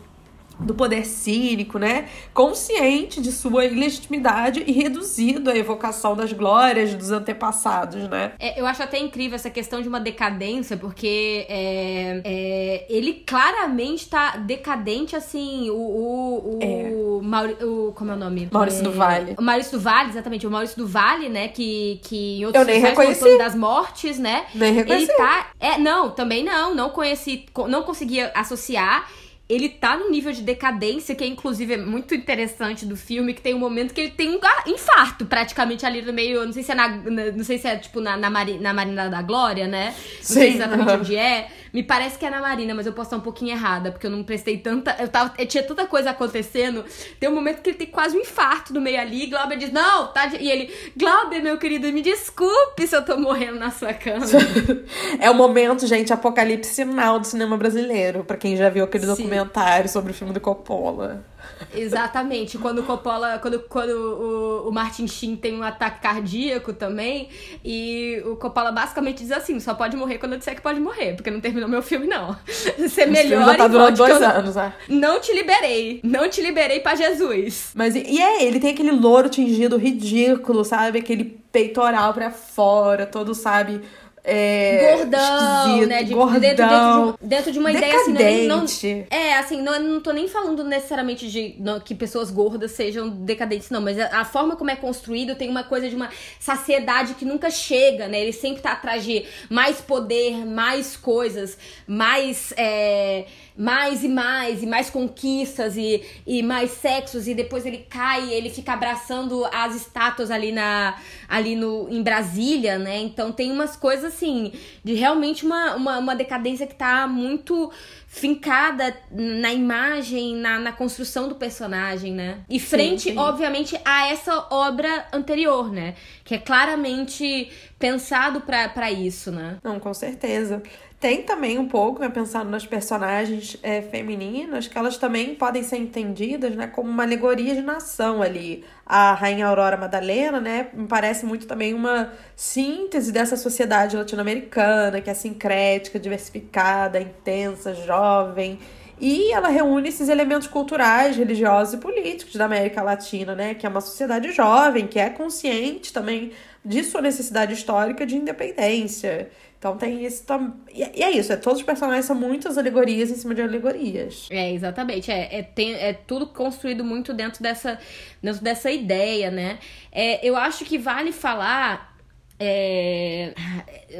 do poder cínico, né? Consciente de sua ilegitimidade e reduzido à evocação das glórias dos antepassados, né? É, eu acho até incrível essa questão de uma decadência, porque é, é, ele claramente tá decadente, assim, o... o, o, é. Mauri, o como é o nome? Maurício do Vale. O Maurício do Vale, exatamente. O Maurício do Vale, né? Que, que em outros eu nem reconheci. das mortes, né? Nem reconheci. Ele tá... É, não, também não. Não conheci... Não conseguia associar ele tá num nível de decadência que é inclusive é muito interessante do filme, que tem um momento que ele tem um infarto praticamente ali no meio, não sei se é na, na não sei se é tipo na, na, Mari, na Marina da Glória, né? Não Sim. sei exatamente onde é. Me parece que é na Marina, mas eu posso estar um pouquinho errada, porque eu não prestei tanta. Eu, tava, eu tinha tanta coisa acontecendo. Tem um momento que ele tem quase um infarto no meio ali. Glauber diz: Não, tá. De... E ele, Glauber, meu querido, me desculpe se eu tô morrendo na sua cama. é o momento, gente, apocalipse sinal do cinema brasileiro, para quem já viu aquele Sim. documentário sobre o filme do Coppola. Exatamente. Quando o Coppola, quando, quando o, o Martin Sheen tem um ataque cardíaco também, e o Coppola basicamente diz assim: só pode morrer quando eu disser que pode morrer, porque não terminou meu filme, não. Você melhor. Já tá durando dois anos, né? Não te liberei. Não te liberei para Jesus. Mas e, e é, ele tem aquele louro tingido ridículo, sabe? Aquele peitoral pra fora, todo, sabe? É, gordão, né? De, gordão, dentro, dentro, de, dentro de uma decadente. ideia assim. Não, é, assim, não, não tô nem falando necessariamente de não, que pessoas gordas sejam decadentes, não, mas a, a, forma como é construído tem uma coisa de uma saciedade que nunca chega, né? Ele sempre tá atrás de mais poder, mais coisas, mais. É, mais e mais, e mais conquistas, e, e mais sexos, e depois ele cai, ele fica abraçando as estátuas ali, na, ali no, em Brasília, né? Então tem umas coisas assim, de realmente uma, uma, uma decadência que tá muito fincada na imagem, na, na construção do personagem, né? E frente, sim, sim. obviamente, a essa obra anterior, né? Que é claramente pensado para isso, né? Não, com certeza. Tem também um pouco, né, pensando nas personagens é, femininas, que elas também podem ser entendidas né, como uma alegoria de nação ali. A Rainha Aurora Madalena, né, me parece muito também uma síntese dessa sociedade latino-americana, que é sincrética, diversificada, intensa, jovem. E ela reúne esses elementos culturais, religiosos e políticos da América Latina, né? Que é uma sociedade jovem, que é consciente também de sua necessidade histórica de independência. Então tem isso também. E é isso, é, todos os personagens são muitas alegorias em cima de alegorias. É, exatamente. É, é, tem, é tudo construído muito dentro dessa, dentro dessa ideia, né? É, eu acho que vale falar. É,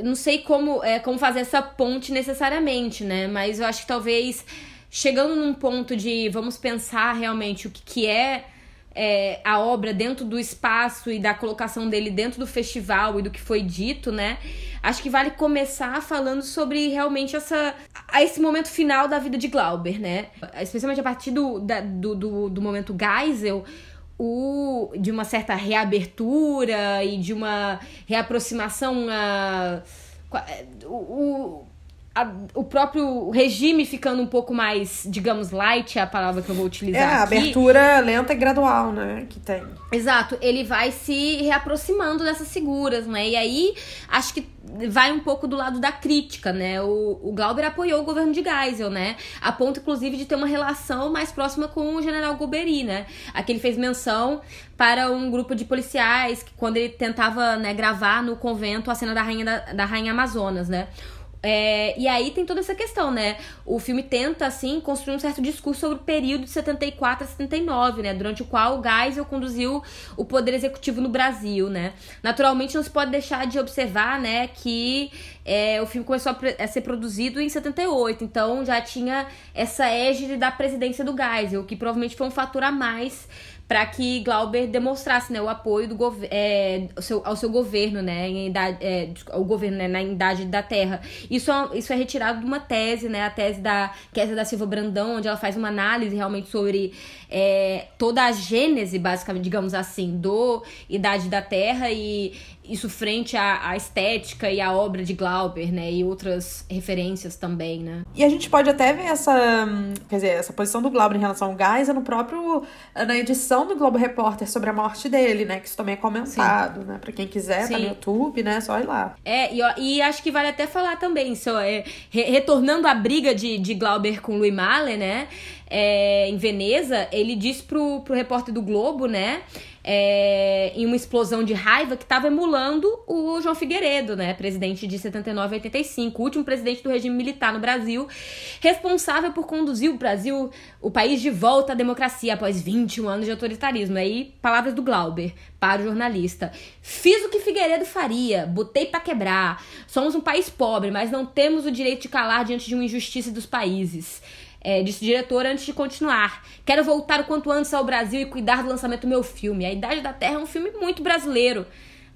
não sei como, é, como fazer essa ponte necessariamente, né? Mas eu acho que talvez chegando num ponto de vamos pensar realmente o que, que é é, a obra dentro do espaço e da colocação dele dentro do festival e do que foi dito, né? Acho que vale começar falando sobre realmente essa esse momento final da vida de Glauber, né? Especialmente a partir do, da, do, do, do momento Geisel, o, de uma certa reabertura e de uma reaproximação a, o, o a, o próprio regime ficando um pouco mais, digamos, light, é a palavra que eu vou utilizar. É, a aqui. abertura lenta e gradual, né? Que tem. Exato, ele vai se reaproximando dessas figuras, né? E aí acho que vai um pouco do lado da crítica, né? O, o Glauber apoiou o governo de Geisel, né? A ponto, inclusive, de ter uma relação mais próxima com o general Golbery, né? Aqui ele fez menção para um grupo de policiais que, quando ele tentava né, gravar no convento a cena da rainha, da, da rainha Amazonas, né? É, e aí tem toda essa questão, né? O filme tenta, assim, construir um certo discurso sobre o período de 74 a 79, né? Durante o qual o Geisel conduziu o poder executivo no Brasil, né? Naturalmente não se pode deixar de observar, né, que é, o filme começou a, a, ser produzido em 78, então já tinha essa égide da presidência do Geisel, que provavelmente foi um fator a mais para que Glauber demonstrasse né, o apoio do é, ao, seu, ao seu governo, né, em idade, é, o governo né, na idade da Terra. Isso é, isso é retirado de uma tese, né, a tese da Kézia da Silva Brandão, onde ela faz uma análise realmente sobre é, toda a gênese, basicamente, digamos assim, do Idade da Terra e isso frente à, à, estética e à obra de Glauber, né? E outras referências também, né? E a gente pode até ver essa, quer dizer, essa posição do Glauber em relação ao Geisel no próprio, na edição do Globo Repórter sobre a morte dele, né? Que isso também é comentado, Sim. né? Pra quem quiser, Sim. tá no YouTube, né? Só ir lá. É, e, e acho que vale até falar também, só, é, re, retornando à briga de, de Glauber com Louis Malle, né? É, em Veneza, ele disse pro, pro repórter do Globo, né? É, em uma explosão de raiva que estava emulando o João Figueiredo, né, presidente de 79 a 85, o último presidente do regime militar no Brasil, responsável por conduzir o Brasil, o país de volta à democracia após 21 anos de autoritarismo. Aí, palavras do Glauber para o jornalista. Fiz o que Figueiredo faria, botei para quebrar. Somos um país pobre, mas não temos o direito de calar diante de uma injustiça dos países é, disse o diretor antes de continuar. Quero voltar o quanto antes ao Brasil e cuidar do lançamento do meu filme. A Idade da Terra é um filme muito brasileiro.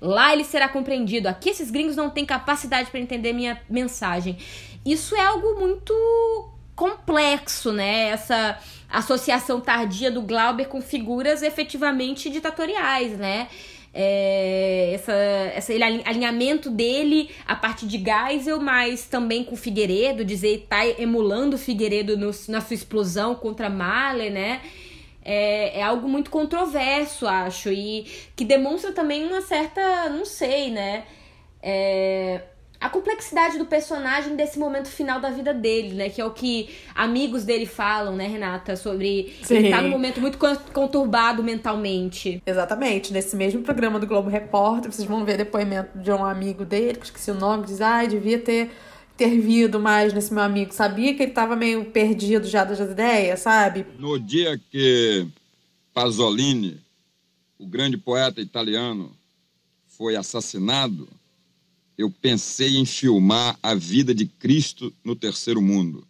Lá ele será compreendido. Aqui esses gringos não têm capacidade para entender minha mensagem. Isso é algo muito complexo, né? Essa associação tardia do Glauber com figuras efetivamente ditatoriais, né? É, essa, essa, alinhamento dele a partir de Geisel, mas também com Figueiredo, dizer tá emulando Figueiredo no, na sua explosão contra Mahler, né? É, é algo muito controverso, acho, e que demonstra também uma certa, não sei, né? É, a complexidade do personagem desse momento final da vida dele, né? Que é o que amigos dele falam, né, Renata? Sobre Sim. ele tá num momento muito conturbado mentalmente. Exatamente. Nesse mesmo programa do Globo Repórter, vocês vão ver depoimento de um amigo dele, que esqueci o nome, diz, ai, ah, devia ter ter vindo mais nesse meu amigo. Sabia que ele tava meio perdido já das ideias, sabe? No dia que Pasolini, o grande poeta italiano, foi assassinado, eu pensei em filmar a vida de Cristo no terceiro mundo.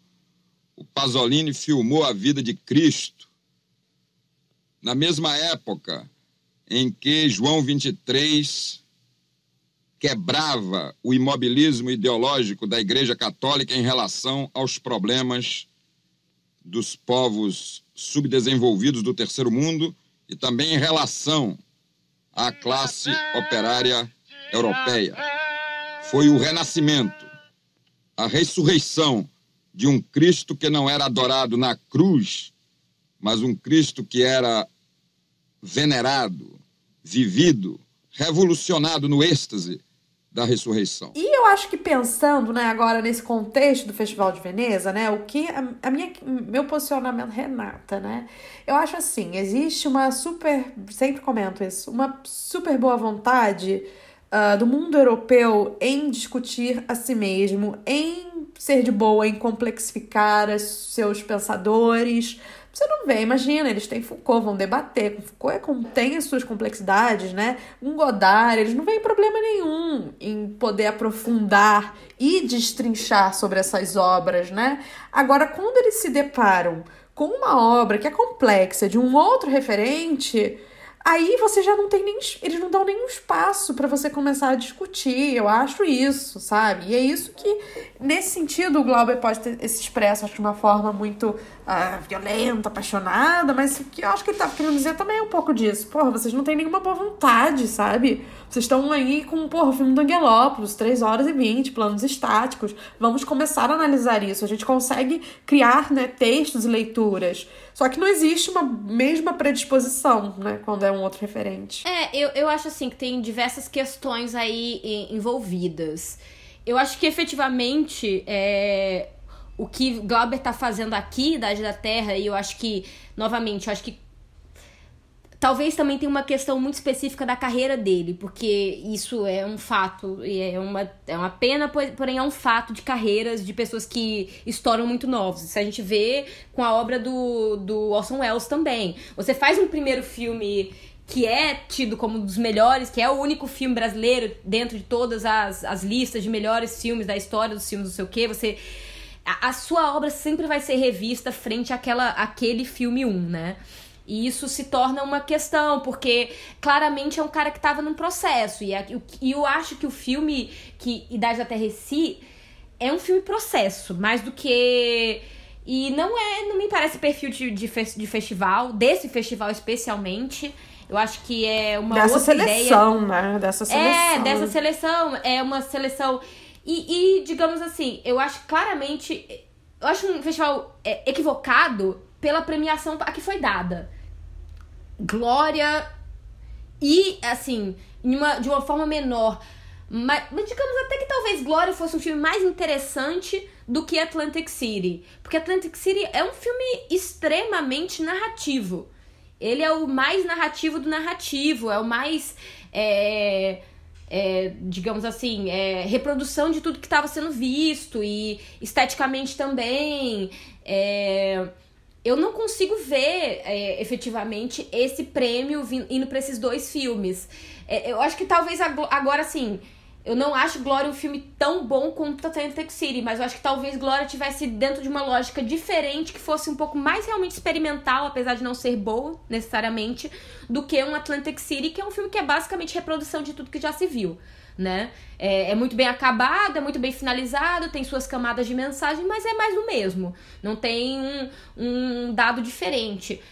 O Pasolini filmou a vida de Cristo na mesma época em que João 23 quebrava o imobilismo ideológico da Igreja Católica em relação aos problemas dos povos subdesenvolvidos do terceiro mundo e também em relação à classe operária europeia foi o renascimento, a ressurreição de um Cristo que não era adorado na cruz, mas um Cristo que era venerado, vivido, revolucionado no êxtase da ressurreição. E eu acho que pensando, né, agora nesse contexto do Festival de Veneza, né, o que a, a, minha meu posicionamento Renata, né? Eu acho assim, existe uma super, sempre comento isso, uma super boa vontade uh, do mundo europeu em discutir a si mesmo, em ser de boa, em complexificar seus pensadores. Você não vê, imagina, eles têm Foucault, vão debater. Foucault é, tem as suas complexidades, né? Um Godard, eles não veem problema nenhum em poder aprofundar e destrinchar sobre essas obras, né? Agora, quando eles se deparam com uma obra que é complexa de um outro referente, Aí você já não tem nem. Eles não dão nenhum espaço para você começar a discutir. Eu acho isso, sabe? E é isso que, nesse sentido, o Glauber pode ter se expresso, acho, de uma forma muito uh, violenta, apaixonada, mas o que eu acho que ele tava querendo dizer também é um pouco disso. Porra, vocês não têm nenhuma boa vontade, sabe? Vocês estão aí com, porra, o filme do Angelópolis, 3 horas e 20, planos estáticos. Vamos começar a analisar isso. A gente consegue criar, né, textos e leituras. Só que não existe uma mesma predisposição, né, quando é um outro referente. É, eu, eu acho assim que tem diversas questões aí envolvidas. Eu acho que efetivamente é, o que Glauber tá fazendo aqui, Idade da Terra, e eu acho que, novamente, eu acho que talvez também tenha uma questão muito específica da carreira dele, porque isso é um fato, e é uma, é uma pena, porém é um fato de carreiras de pessoas que estouram muito novos. Isso a gente vê com a obra do, do Orson Welles também. Você faz um primeiro filme que é tido como um dos melhores, que é o único filme brasileiro dentro de todas as, as listas de melhores filmes da história dos filmes, não sei o quê, você a, sua obra sempre vai ser revista frente àquela, àquele filme 1, né? E isso se torna uma questão, porque claramente é um cara que estava num processo. E, e eu acho que o filme que Idade da Terra si é um filme processo, mais do que. E não é, não me parece perfil de, de, de festival, desse festival especialmente. Eu acho que é uma Dessa outra seleção, ideia. né? Dessa seleção. É, dessa seleção. É uma seleção e, e, digamos assim, eu acho claramente. Eu acho um festival é, equivocado pela premiação a que foi dada. Glória e, assim, uma, de uma forma menor. Mas, digamos até que talvez Glória fosse um filme mais interessante do que Atlantic City. Porque Atlantic City é um filme extremamente narrativo. Ele é o mais narrativo do narrativo, é o mais. É, é, digamos assim, é, reprodução de tudo que estava sendo visto e esteticamente também. É, eu não consigo ver é, efetivamente esse prêmio indo para esses dois filmes. É, eu acho que talvez agora, assim, eu não acho Glória um filme tão bom quanto Atlantic City, mas eu acho que talvez Glória tivesse dentro de uma lógica diferente, que fosse um pouco mais realmente experimental, apesar de não ser boa necessariamente, do que um Atlantic City, que é um filme que é basicamente reprodução de tudo que já se viu. Né? É, é muito bem acabado, é muito bem finalizado, tem suas camadas de mensagem, mas é mais do mesmo. Não tem um, um dado diferente.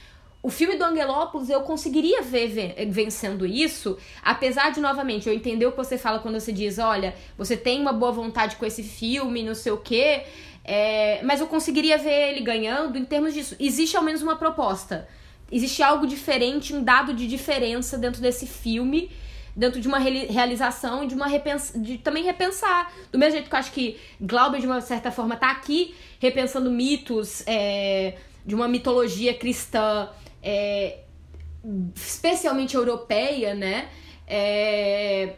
O filme do Angelópolis eu conseguiria ver vencendo isso, apesar de, novamente, eu entender o que você fala quando você diz, olha, você tem uma boa vontade com esse filme, não sei o quê, é, mas eu conseguiria ver ele ganhando em termos disso. Existe ao menos uma proposta. Existe algo diferente, um dado de diferença dentro desse filme, dentro de uma realização de uma repens de também repensar. Do mesmo jeito que eu acho que Glauber, de uma certa forma, tá aqui repensando mitos é, de uma mitologia cristã é, especialmente europeia, né? É,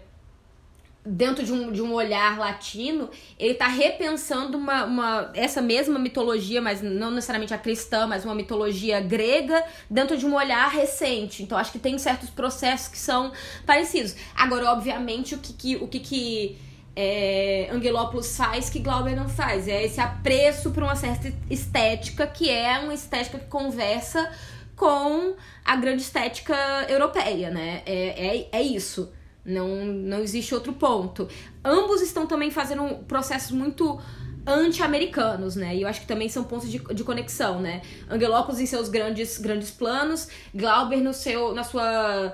dentro de um, de um olhar latino, ele está repensando uma, uma, essa mesma mitologia, mas não necessariamente a cristã, mas uma mitologia grega, dentro de um olhar recente. Então, acho que tem certos processos que são parecidos. Agora, obviamente, o que, que o que, que é, Angelopoulos faz que Glauber não faz? É esse apreço por uma certa estética, que é uma estética que conversa com a grande estética europeia, né? É, é, é isso. Não, não existe outro ponto. Ambos estão também fazendo processos muito anti-americanos, né? E eu acho que também são pontos de, de conexão, né? Angelopoulos em seus grandes, grandes planos, Glauber no seu, na sua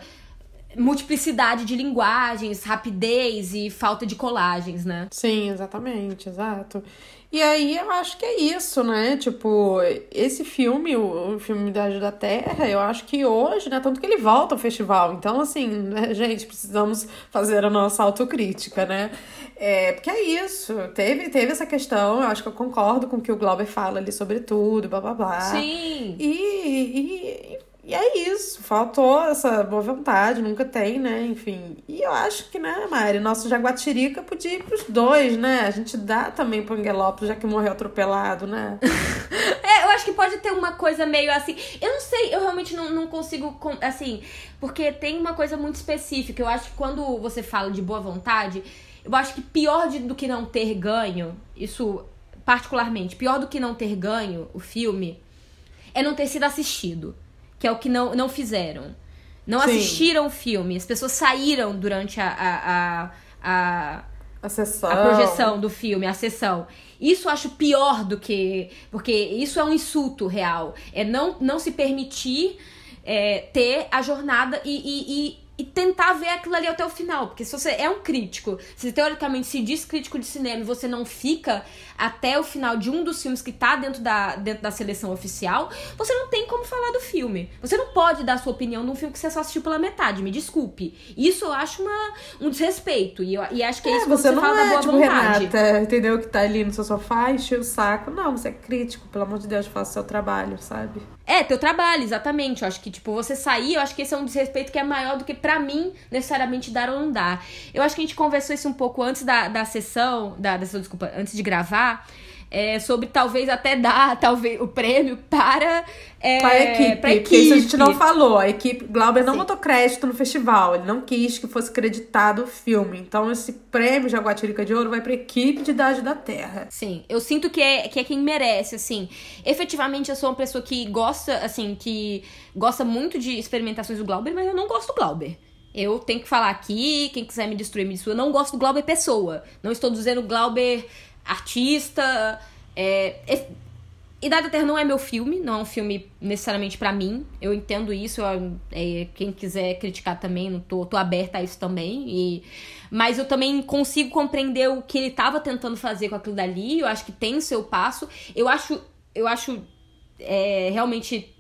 multiplicidade de linguagens, rapidez e falta de colagens, né? Sim, exatamente, exato. E aí eu acho que é isso, né? Tipo, esse filme, o, filme Idade da Terra, eu acho que hoje, né? Tanto que ele volta ao festival. Então, assim, né, gente, precisamos fazer a nossa autocrítica, né? É, porque é isso. Teve, teve essa questão, eu acho que eu concordo com o que o Glauber fala ali sobre tudo, blá blá blá. Sim. E, e, e é isso, faltou essa boa vontade, nunca tem, né? Enfim. E eu acho que, né, Mari, nosso Jaguatirica podia ir pros dois, né? A gente dá também pro Angelópolis, já que morreu atropelado, né? é, eu acho que pode ter uma coisa meio assim. Eu não sei, eu realmente não, não consigo. Assim, porque tem uma coisa muito específica. Eu acho que quando você fala de boa vontade, eu acho que pior do que não ter ganho, isso particularmente, pior do que não ter ganho o filme, é não ter sido assistido que é o que não, não fizeram. Não Sim. assistiram o filme. As pessoas saíram durante a, a, a, a A sessão. a projeção do filme, a sessão. Isso eu acho pior do que. Porque isso é um insulto real. É não, não se permitir é, ter a jornada e, e, e, e tentar ver aquilo ali até o final. Porque se você é um crítico, se teoricamente se diz crítico de cinema e você não fica até o final de um dos filmes que tá dentro da, dentro da seleção oficial, você não tem como falar do filme. Você não pode dar sua opinião num filme que você só assistiu pela metade, me desculpe. Isso eu acho uma, um desrespeito. E, eu, e acho que é, É, isso que você você não fala da é boa tipo vontade. Renata, entendeu? Que tá ali no seu sofá, enche o saco. Não, você é crítico, pelo amor de Deus, faça o seu trabalho, sabe? É, teu trabalho, exatamente. Eu acho que, tipo, você sair, eu acho que esse é um desrespeito que é maior do que pra mim, necessariamente, dar ou não dar. Eu acho que a gente conversou isso um pouco antes da, da sessão, da, da sessão, desculpa, antes de gravar, é, sobre talvez até dar, talvez, o prêmio para... É, Pra equipe, pra porque isso a gente não equipe. falou. A equipe, Glauber não Sim. botou crédito no festival, ele não quis que fosse creditado o filme. Então esse prêmio Jaguatirica de Ouro vai pra equipe de Idade da Terra. Sim, eu sinto que é, que é quem merece, assim. Efetivamente, eu sou uma pessoa que gosta, assim, que gosta muito de experimentações do Glauber, mas eu não gosto do Glauber. Eu tenho que falar aqui, quem quiser me destruir, me destrua. Eu não gosto do Glauber pessoa. Não estou dizendo Glauber artista. É, é- Idade da Terra não é meu filme, não é um filme necessariamente pra mim. Eu entendo isso. eu- é, quem quiser criticar também, não tô, tô aberta a isso também. E, mas eu também consigo compreender o que ele tava tentando fazer com aquilo dali. Eu acho que tem seu passo. Eu acho, eu acho é, realmente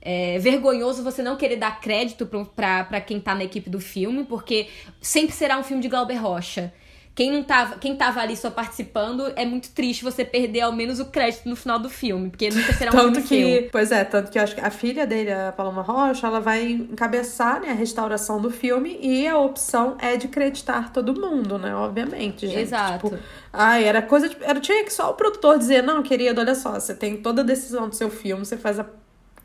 é, vergonhoso você não querer dar crédito pra quem tá na equipe do filme, porque sempre será um filme de Glauber Rocha. Quem não tava, quem tava ali só participando, é muito triste você perder ao menos o crédito no final do filme, porque nunca será um Tanto filme que, seu. pois é, tanto que eu acho que a filha dele, a Paloma Rocha, ela vai encabeçar né, a restauração do filme e a opção é de creditar todo mundo, né? Obviamente, gente. Exato. Tipo, ai, era coisa de. Era, tinha que só o produtor dizer, não, querido, olha só, você tem toda a decisão do seu filme, você faz a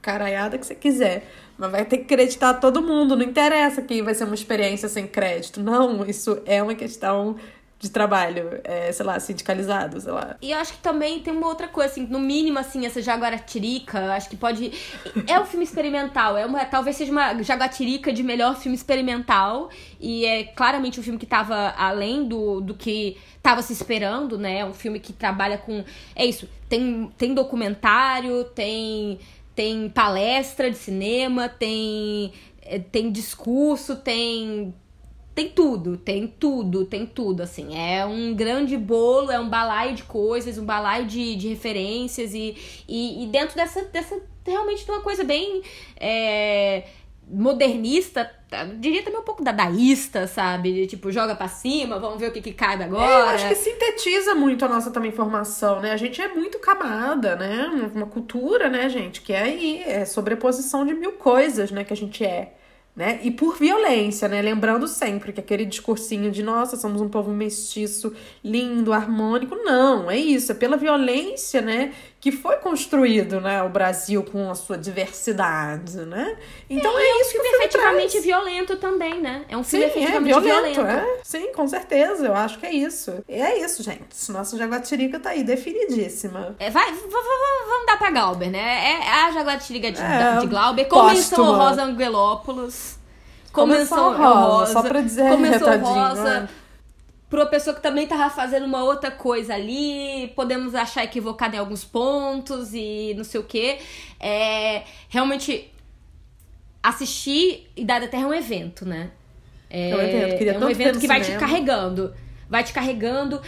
caraiada que você quiser. Mas vai ter que creditar todo mundo. Não interessa que vai ser uma experiência sem crédito. Não, isso é uma questão de trabalho, é, sei lá, sindicalizado, sei lá. E eu acho que também tem uma outra coisa, assim, no mínimo, assim, essa Jaguatirica, acho que pode. É um filme experimental, é uma, talvez seja uma Jaguatirica de melhor filme experimental. E é claramente um filme que tava além do, do que tava se esperando, né? É um filme que trabalha com. É isso, tem, tem documentário, tem, tem palestra de cinema, tem, é, tem discurso, tem tem tudo, tem tudo, tem tudo, assim. É um grande bolo, é um balaio de coisas, um balaio de, de referências e, e, e dentro dessa, dessa, realmente de uma coisa bem é, modernista, tá? diria também um pouco dadaísta, sabe? De, tipo, joga pra cima, vamos ver o que, que cabe agora. É, eu acho que sintetiza muito a nossa também formação, né? A gente é muito camada, né? Uma cultura, né, gente? Que é aí, é sobreposição de mil coisas, né? Que a gente é. Né? E por violência, né? Lembrando sempre que aquele discursinho de nossa, somos um povo mestiço, lindo, harmônico, não, é isso, é pela violência, né, que foi construído, né, o Brasil com a sua diversidade, né? Então é, isso que o filme efetivamente traz. violento também, né? É um Sim, filme é efetivamente violento, violento. é. Sim, com certeza. Eu acho que é isso. E é isso, gente. Nossa Jaguatirica tá aí, definidíssima. É, vai, vamos dar pra Glauber, né? É a Jaguatirica de, É, de Glauber. Convenção póstuma. honrosa Angelópolis. Convenção honrosa, só pra dizer retadinho, honrosa. né? Pra uma pessoa que também tava fazendo uma outra coisa ali, podemos achar equivocado em alguns pontos e não sei o quê. É, realmente, assistir Idade da Terra é um evento, né? É, É um evento, queria é um evento que vai te carregando. Vai te carregando.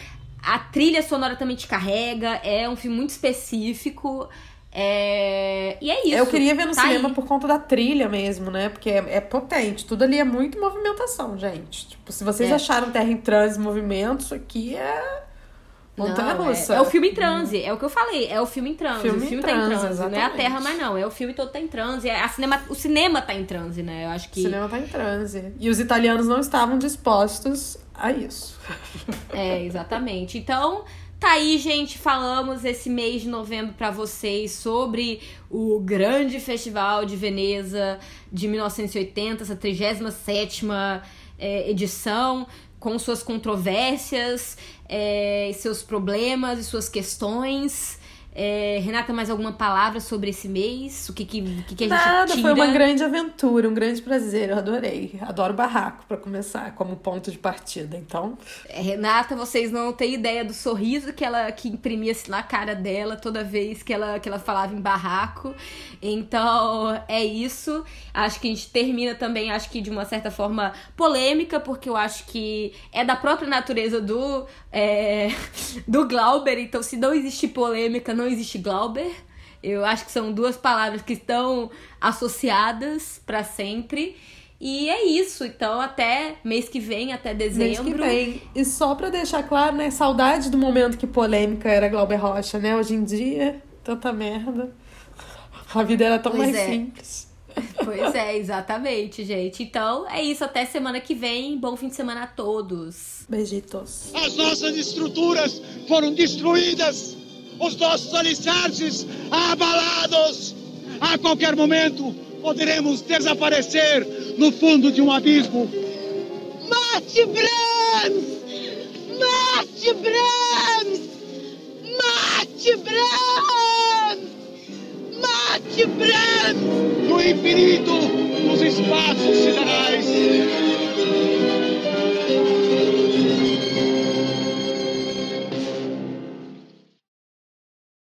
A trilha sonora também te carrega. É um filme muito específico. É... E é isso. Eu queria ver no Tá cinema aí. por conta da trilha mesmo, né? Porque é, é potente. Tudo ali é muito movimentação, gente. Tipo, se vocês É. acharam Terra em Transe movimento, isso aqui é. Montanha Não, russa. é, é o filme em transe, é o que eu falei, é o filme em transe. Filme o em filme tá em transe, transe, não é a exatamente. Terra, mas não, é o filme todo tá em transe. É a cinema, o cinema tá em transe, né? Eu acho O que. cinema tá em transe. E os italianos não estavam dispostos a isso. É, exatamente. Então, tá aí, gente, falamos esse mês de novembro pra vocês sobre o grande festival de Veneza de 1980, essa 37 é, edição, com suas controvérsias, é, seus problemas e suas questões. É, Renata, mais alguma palavra sobre esse mês? O que, que, que, que a gente Nada, tira? foi uma grande aventura, um grande prazer, eu adorei. Adoro barraco para começar, como ponto de partida, então... É, Renata, vocês não têm ideia do sorriso que ela que imprimia assim, na cara dela toda vez que ela, que ela falava em barraco. Então, é isso. Acho que a gente termina também, acho que de uma certa forma polêmica, porque eu acho que é da própria natureza do, é, do Glauber. Então, se não existe polêmica, não existe Glauber. Eu acho que são duas palavras que estão associadas para sempre. E é isso. Então, até mês que vem, até dezembro. Mês que vem. E só pra deixar claro, né? Saudade do momento que polêmica era Glauber Rocha, né? Hoje em dia, tanta merda. A vida era tão Pois mais é. simples. Pois é, exatamente, gente. Então, é isso. Até semana que vem. Bom fim de semana a todos. Beijitos. As nossas estruturas foram destruídas, os nossos alicerces abalados. A qualquer momento poderemos desaparecer no fundo de um abismo. Mate Brahms! Mate Brahms! Mate Brahms! Mate Brahms! No infinito dos espaços siderais.